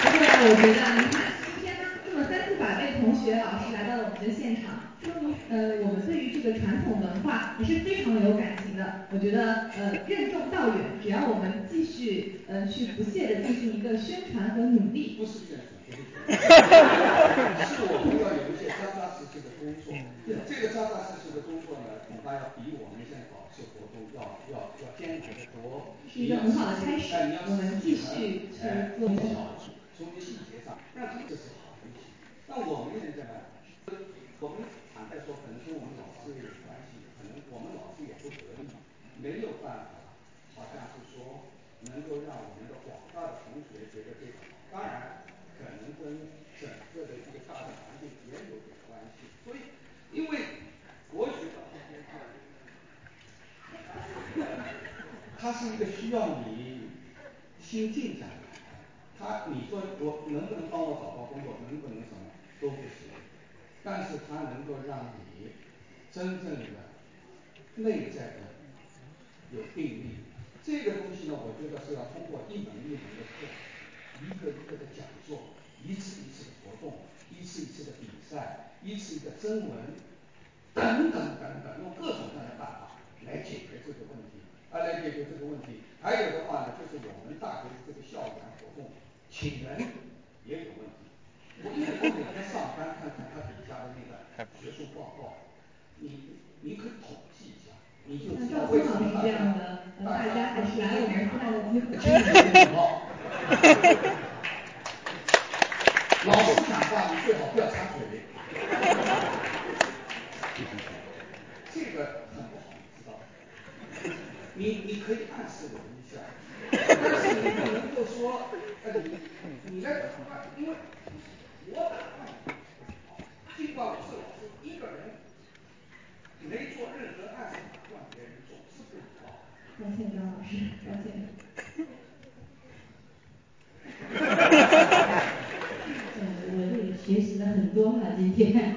不过我觉得，你看今天这么三四百位同学老师来到了我们的现场，说明呃我们对于这个传统文化还是非常的有感情的。我觉得呃任重道远，只要我们继续呃去不懈的进行一个宣传和努力。不是宣传，是我们要有一些扎扎实实的工作。这个扎扎实实的工作呢，恐怕要比我们现在搞这活动要要要艰难得多。是一个很好的开始，我们继续去做。从细节上，那这个是好东西。那我们现在呢？我们坦白说，可能跟我们老师也有关系，可能我们老师也不得力，没有办法，好像是说能够让我们的广大的同学觉得这个好。当然，可能跟整个的一个大的环境也有点关系。所以，因为国学 它是一个需要你心静下来。他你说我能不能帮我找到工作，能不能什么都不行，但是他能够让你真正的内在的有定力。这个东西呢，我觉得是要通过一门一门的课，一个一个的讲座，一次一次的活动，一次一次的比赛，一次一个征文，等等等等，用各种各样的办法来解决这个问题，啊来解决这个问题。还有的话呢，就是我们大学的这个校园活动。请人也有问题，我因为我每天上班看看他底下的那个学术报告，你你可以统计一下，你就知道为什么大家大家还是来我们这的机会。老师讲话你最好不要插嘴，这个？你你可以暗示我一下，但是你不能够说。呃，你你在打断，因为我打断你，尽管我是老师，一个人没做任何暗示打断别人，总是不礼貌。抱歉，张老师，抱歉。呃，我这个学习了很多哈，今天。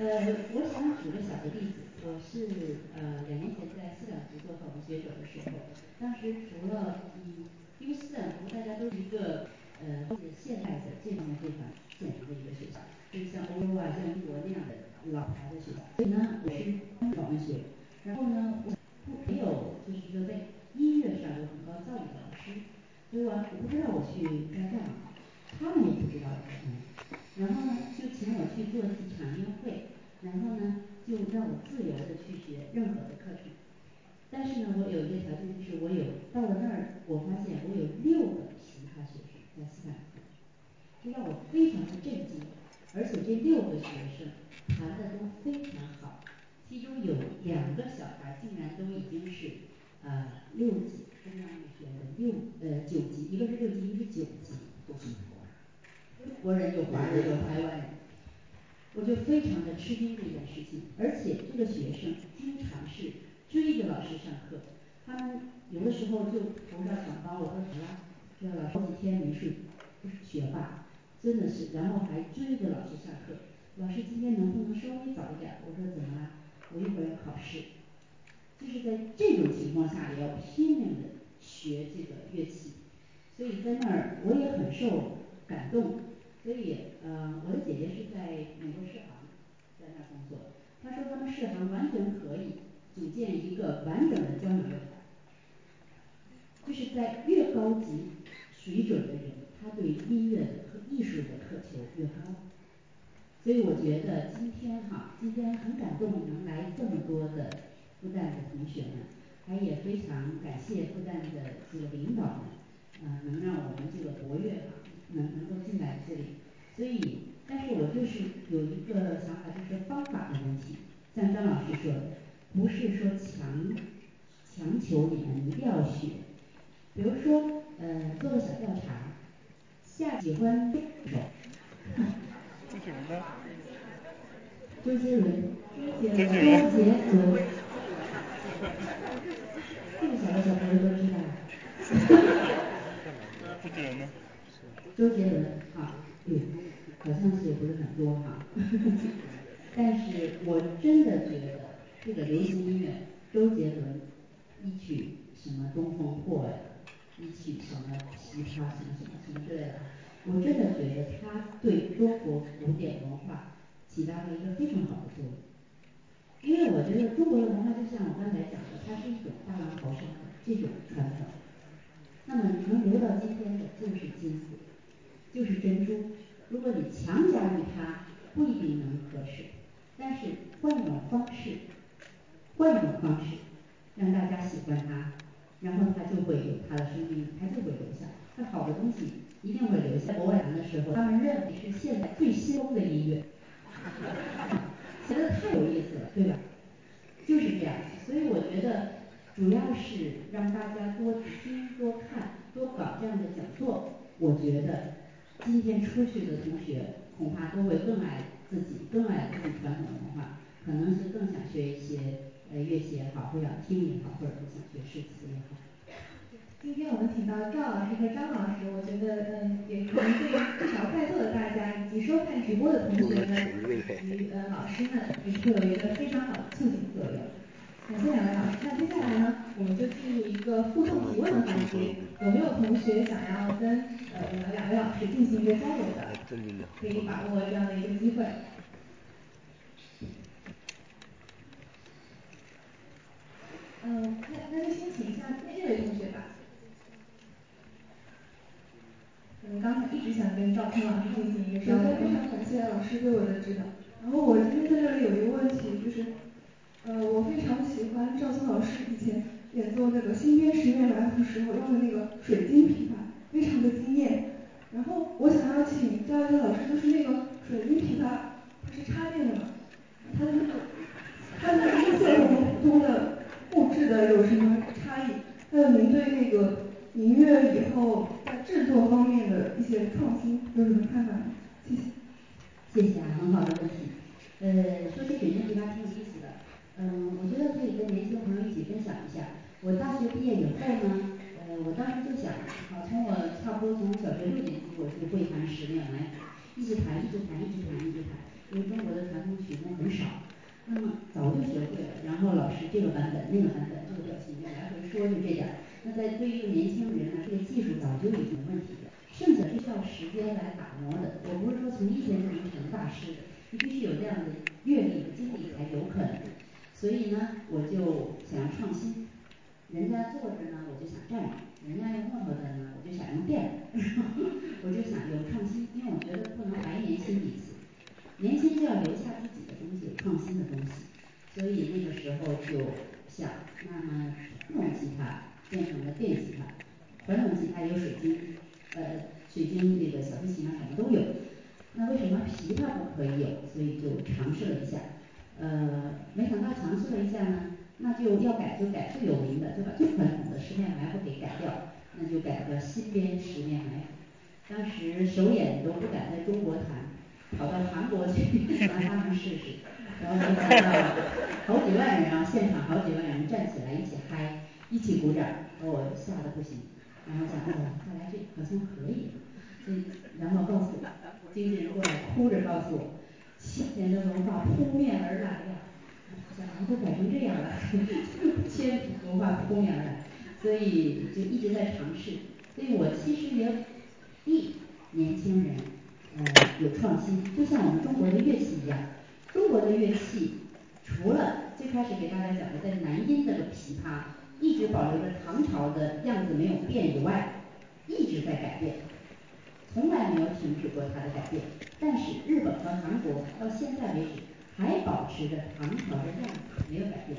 呃，我想举个小的例子，我是呃两年前在斯坦福做访问学者的时候，当时除了以。因为斯坦福大家都是一个呃现代的这方面非常现成的一个学校，就是像欧洲啊、像英国那样的老牌的学校。所以呢，我是访问学，然后呢，我不没有就是说在音乐上有很高造诣的老师，所以我我不知道我去该干嘛，他们也不知道嗯。然后呢，就请我去做几场音乐会，然后呢，就让我自由的去学任何的课程。但是呢，我有一个条件，就是我有到了那儿，我发现我有六个其他学生在斯坦福，这让我非常的震惊。而且这六个学生弹的都非常好，其中有两个小孩竟然都已经是呃六级中央音乐学院的六呃九级，一个是六级，一个是九级。都是美国人。中国人有华人有台湾人，我就非常的吃惊这件事情，而且这个学生经常是。追着老师上课，他们有的时候就头上想帮我说好了，这老师好几天没睡，不是学霸，真的是，然后还追着老师上课。老师今天能不能稍微早一点？我说怎么了？我一会儿要考试。就是在这种情况下也要拼命的学这个乐器，所以在那儿我也很受感动。所以呃，我的姐姐是在美国世行在那儿工作，她说他们世行完全可以。组建一个完整的交响乐团，就是在越高级水准的人，他对音乐和艺术的渴求越高。所以我觉得今天哈，今天很感动能来这么多的复旦的同学们，还也非常感谢复旦的这个领导们，嗯，能让我们这个博越哈能能够进来这里。所以，但是我就是有一个想法，就是方法的问题。像张老师说的，不是说强强求你们一定要学。比如说，呃，做个小调查，下喜欢。周杰伦，周杰伦，周杰伦，这么小的小朋友都知。周杰伦呢？周杰伦啊，对，好像是也不是很多哈。但是我真的觉得这个流行音乐，周杰伦一曲什么东风破呀，一曲什么琵琶什么什么什么之类的，我真的觉得他对中国古典文化起到了一个非常好的作用。因为我觉得中国的文化就像我刚才讲的，它是一种大浪淘沙的这种传统。那么能留到今天的就是金就是珍珠。如果你强加于它，不一定能合适。但是换一种方式，换一种方式，让大家喜欢它，然后它就会有它的生命，它就会留下。它好的东西一定会留下。国外的时候，他们认为是现在最新的音乐。觉得太有意思了，对吧？就是这样，所以我觉得主要是让大家多听、多看、多搞这样的讲座。我觉得今天出去的同学恐怕都会更爱自己，更爱自己传统文化，可能是更想学一些呃乐器也好，或想听也好，或者是想学诗词也好。今天我们请到赵老师和张老师，我觉得嗯，也可能对不少在座的大家以及收看直播的同学们以及呃老师们，也是有一个非常好的促进作用。感谢两位老师。那接下来呢，我们就进入一个互动提问的环节。有没有同学想要跟呃我们两位老师进行一个交流的？可以把握这样的一个机会。嗯，那那就先请一下那这位同学吧。我们刚才一直想跟赵坤老师进行一个交流。非常感谢老师对我的指导。然后我今天在这里有一个问题，就是呃我非常喜欢赵松老师以前演奏那个新编十面埋伏时候用的那个水晶琵琶，非常的惊艳。然后我想要请教一下老师，就是那个水晶琵琶它是插电的吗？它的那个它的音色和我们普通的木质的有什么差异？还有您对那个明月以后在制作方面的一些创新有什么看法？谢谢。谢谢啊，很好的问题。呃，说起水晶琵琶挺有意思，嗯，我觉得可以跟年轻朋友一起分享一下。我大学毕业以后呢，呃，我当时就想，好，从我差不多从小学六年级我就会弹十面埋伏，一直弹，一直弹，一直弹，一直弹，因为中国的传统曲目很少。那么早就学会了，然后老师这个版本那个版本这个表情来回说就这点。那在对于年轻人呢，这个技术早就已经问题了，剩下是需要时间来打磨的。我不是说从一天就能成大师的，你必须有这样的阅历和经历才有可能。所以呢，我就想要创新，人家坐着呢我就想站着，人家用木头的呢我就想用电，我就想有创新，因为我觉得不能白年轻一次，年轻就要留下自己的东西，有创新的东西。所以那个时候就想，那么传统吉他变成了电吉他，传统吉他有水晶，呃，水晶这个小提琴啊什么都有，那为什么琵琶不可以有？所以就尝试了一下，呃，没想到尝试了一下呢，那就要改就改最有名的，就把最传统的十面埋伏给改掉，那就改个新编十面埋伏。当时首演都不敢在中国弹，跑到韩国去让他们试试。然后就看到好几万人啊，现场好几万人站起来一起嗨，一起鼓掌，把我吓得不行。然后讲哦，看来这好像可以。所以然后告诉我，经纪人过来哭着告诉我，千年的文化扑面而来呀！怎么都改成这样了？千文化扑面而来，所以就一直在尝试。所以我其实也励年轻人呃有创新，就像我们中国的乐器一样。中国的乐器，除了最开始给大家讲的在南音那个琵琶，一直保留着唐朝的样子没有变以外，一直在改变，从来没有停止过它的改变。但是日本到现在为止还保持着唐朝的样子，没有改变。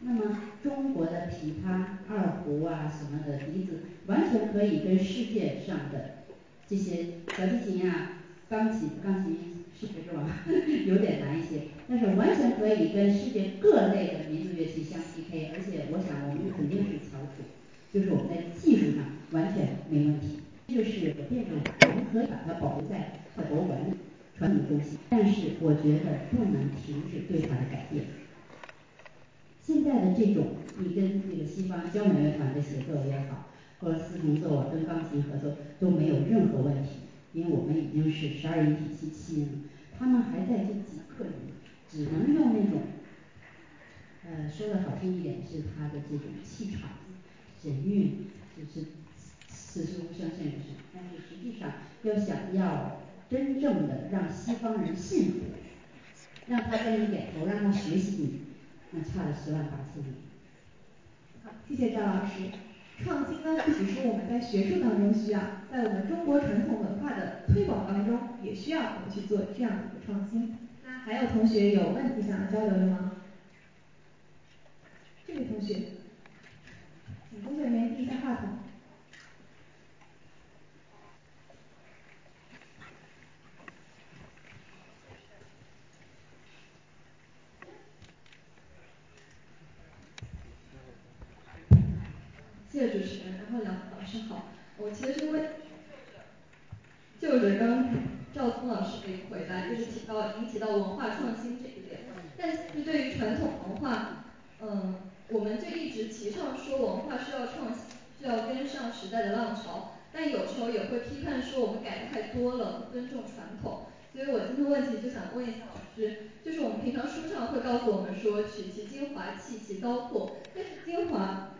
那么中国的琵琶、二胡啊什么的笛子，完全可以跟世界上的这些小提琴啊、钢琴、钢琴世界之王有点难一些，但是完全可以跟世界各类的民族乐器相 PK，而且我想我们肯定是翘楚，就是我们在技术上完全没问题。就是变种，我们可以把它保留在博物馆里传统东西，但是我觉得不能停止对它的改变。现在的这种，你跟这个西方交响乐团的协奏也好，或者四重奏，跟钢琴合作都没有任何问题，因为我们已经是十二音体系七音，他们还在这几克音，只能用那种，呃，说的好听一点是他的这种气场、神韵，就是此时无声胜有声，但是实际上要想要真正的让西方人信服，让他跟你点头，让他学习你。那差了十万八千里。好，谢谢赵老师。创新呢，不只是我们在学术当中需要，在我们中国传统文化的推广当中，也需要我们去做这样的一个创新。那还有同学有问题想要交流的吗？这位同学，请工作人员递一下话筒。谢谢主持人，然后两老师好，我其实问，就是刚赵聪老师的一个回答，就是提到已经提到文化创新这一点，但是对于传统文化，嗯，我们就一直提倡说文化需要创新，需要跟上时代的浪潮，但有时候也会批判说我们改的太多了，不尊重传统。所以我今天问题就想问一下老师，就是我们平常书上会告诉我们说取其精华，弃其糟粕，但是精华。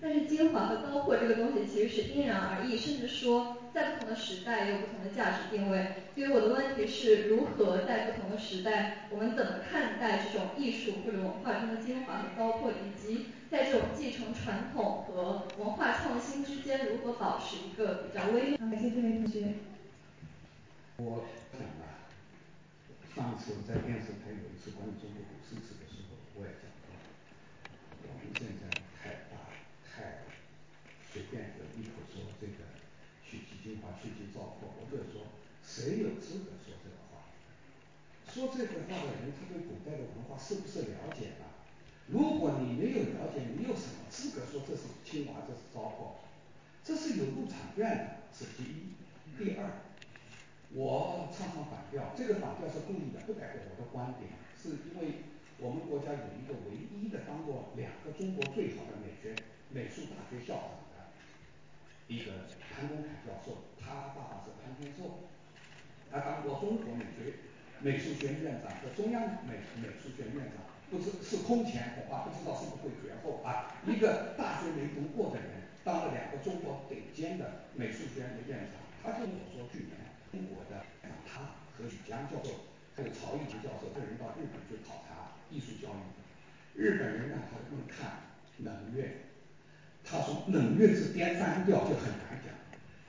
但是精华和糟粕这个东西其实是因人而异，甚至说在不同的时代也有不同的价值定位。所以我的问题是如何在不同的时代，我们怎么看待这种艺术或者文化中的精华和糟粕，以及在这种继承传统和文化创新之间如何保持一个比较微。好，感谢这位同学。我讲了，上次在电视台有一次关于中国古诗词的时候，我也讲过，我们现在随便的一口说这个取其精华去其糟粕，我就说谁有资格说这个话？说这个话的人，他对古代的文化是不是了解了？如果你没有了解，你有什么资格说这是精华，这是糟粕？这是有入场券的，是第一。第二。我唱唱反调，这个反调是故意的，不代表我的观点，是因为我们国家有一个唯一的当过两个中国最好的美学美术大学校长一个潘公凯教授，他爸爸是潘天寿，他当过中国美学美术学院院长和中央美美术学院院长，不知是空前，恐怕不知道是不是会绝后啊！一个大学没读过的人，当了两个中国顶尖的美术学院的院长，他跟我说去年。中国的他和许江教授还有曹一杰教授，这人到日本去考察艺术教育。日本人呢，他们看冷乐，他说冷月是颠单调就很难讲，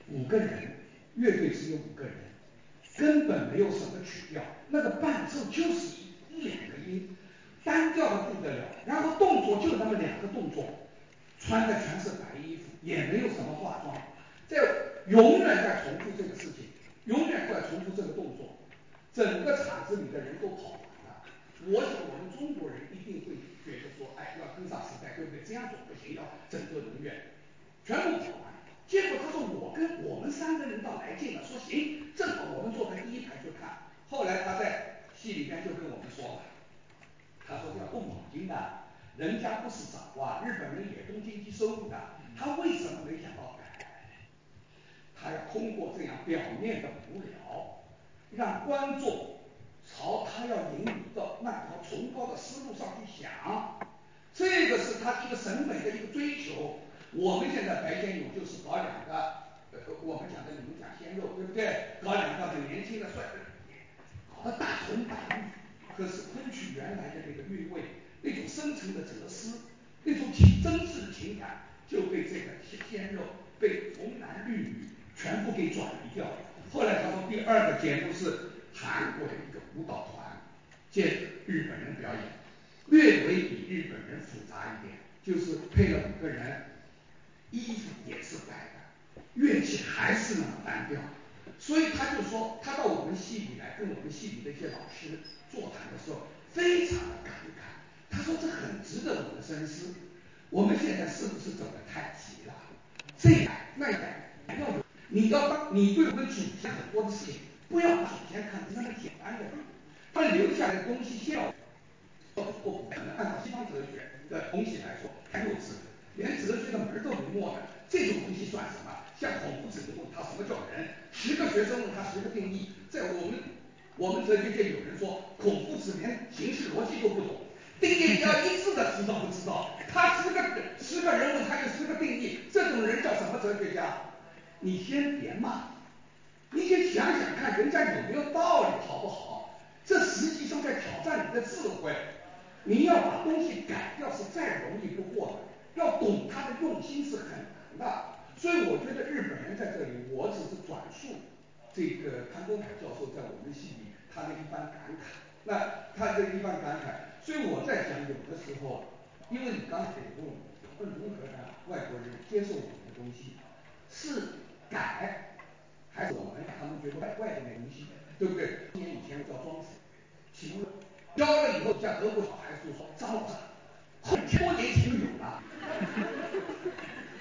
五个人乐队只有五个人，根本没有什么曲调，那个伴奏就是一两个音，单调的不得了，然后动作就那么两个动作，穿的全是白衣服，也没有什么化妆，在永远在重复这个事情。永远在重复这个动作，整个场子里的人都跑完了。我想我们中国人一定会觉得说，哎，要跟上时代，对不对？这样做不行，要整个人员全部跑完。结果他说，我跟我们三个人倒来劲了，说行，正好我们坐在第一排去看。后来他在戏里边就跟我们说了，他说要动脑筋的，人家不是找啊，日本人也动经济收入的，他为什么没想到改？他要通过这样表面的无聊，让观众朝他要引领到那条崇高的思路上去想，这个是他一个审美的一个追求。我们现在白先勇就是搞两个，呃，我们讲的你们讲鲜肉，对不对？搞两个很年轻的帅，搞得大红大绿，可是昆曲原来的那个韵味，那种深沉的哲思，那种情真挚的情感，就被这个鲜肉被红男绿女全部给转移掉。后来他说第二个节目是韩国的一个舞蹈团借日本人表演，略微比日本人复杂一点，就是配了五个人，衣服也是白的，乐器还是那么单调。所以他就说，他到我们系里来跟我们系里的一些老师座谈的时候，非常的感慨。他说这很值得我们深思。我们现在是不是走得太急了？这一代那一代要有，你要当你对我们祖先很多的事情，不要把祖先看成那么简单的，他留下来的东西先要。我可能按照西方哲学的东西来说，太幼稚，连哲学的门都没摸的，这种东西算什么？像孔夫子问他什么叫人，十个学生问他十个定义，在我们我们哲学界有人说，孔夫子连形式逻辑都不懂，定义要一致的知道不知道？他十个十个人问他有十个定义，这种人叫什么哲学家？你先别骂，你先想想看人家有没有道理好不好？这实际上在挑战你的智慧。你要把东西改掉是再容易不过的，要懂他的用心是很难的。所以我觉得日本人在这里，我只是转述这个潘公海教授在我们系里他的一番感慨。那他的一番感慨，所以我在想，有的时候，因为你刚才也问我，我们如何让外国人接受我们的东西，是改，还是我们他们觉得外外面的东西，对不对？多年以前叫庄子，请问教了以后，像德国小孩子说脏话，很多年前就有了。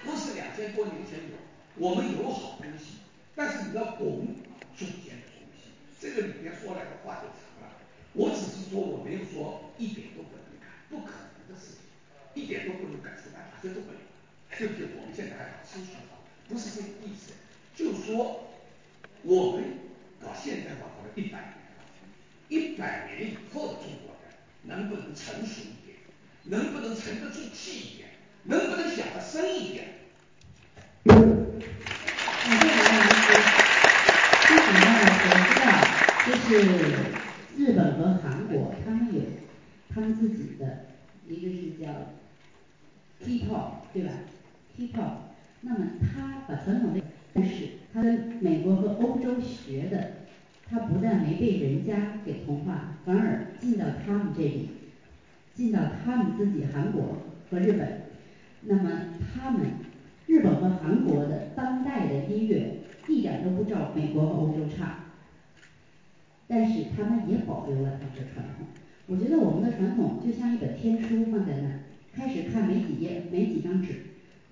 不是两千多年前有，我们有好东西，但是你要懂中间的东西，这个里面说来的话就长了。我只是说我没有说一点都不能改，不可能的事情，一点都不能改，是办法，这都没有。对不对？我们现在还搞思想法，不是这个意思，就说我们到现在搞了一百年了，一百年以后的中国人能不能成熟一点，能不能沉得住气一点？能不能想得深一点？感谢王老师。其实呢，我知道，就是日本和韩国，他们有他们自己的，一个是叫 K-pop，对吧？K-pop，那么他把传统的但是，他跟美国和欧洲学的，他不但没被人家给同化，反而进到他们这里，进到他们自己韩国和日本。那么他们日本和韩国的当代的音乐一点都不照美国和欧洲差，但是他们也保留了他们的传统。我觉得我们的传统就像一本天书放在那儿，开始看没几页，没几张纸，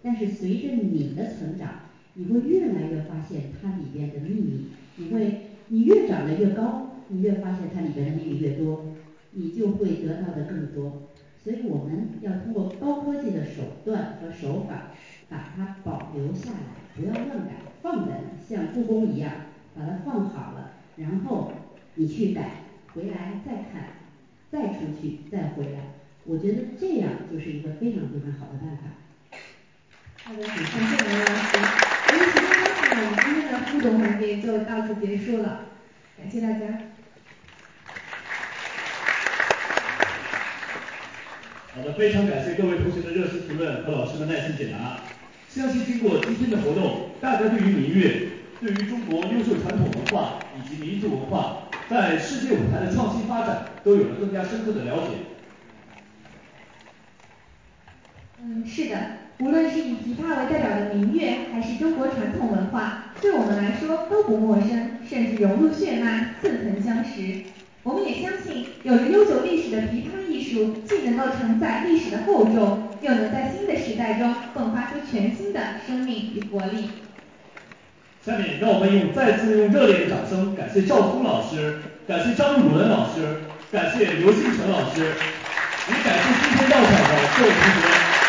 但是随着你的成长，你会越来越发现它里边的秘密。你会，你越长得越高，你越发现它里边的秘密越多，你就会得到的更多。所以我们要通过高科技的手段和手法，把它保留下来，不要乱改，放在像故宫一样，把它放好了，然后你去改，回来再看，再出去再回来，我觉得这样就是一个非常非常好的办法。好的，感谢王老师。由于时间关系呢，我们今天的互动环节就到此结束了，感谢大家。好的，非常感谢各位同学的热心提问和老师的耐心解答。相信经过今天的活动，大家对于民乐、对于中国优秀传统文化以及民族文化在世界舞台的创新发展，都有了更加深刻的了解。嗯，是的，无论是以琵琶为代表的民乐，还是中国传统文化，对我们来说都不陌生，甚至融入血脉，似曾相识。我们也相信，有着悠久历史的琵琶艺术，既能够承载历史的厚重，又能在新的时代中迸发出全新的生命与活力。下面让我们用再次用热烈的掌声，感谢赵峰老师，感谢张汝伦老师，感谢刘星辰老师，也感谢今天到场的各位同学。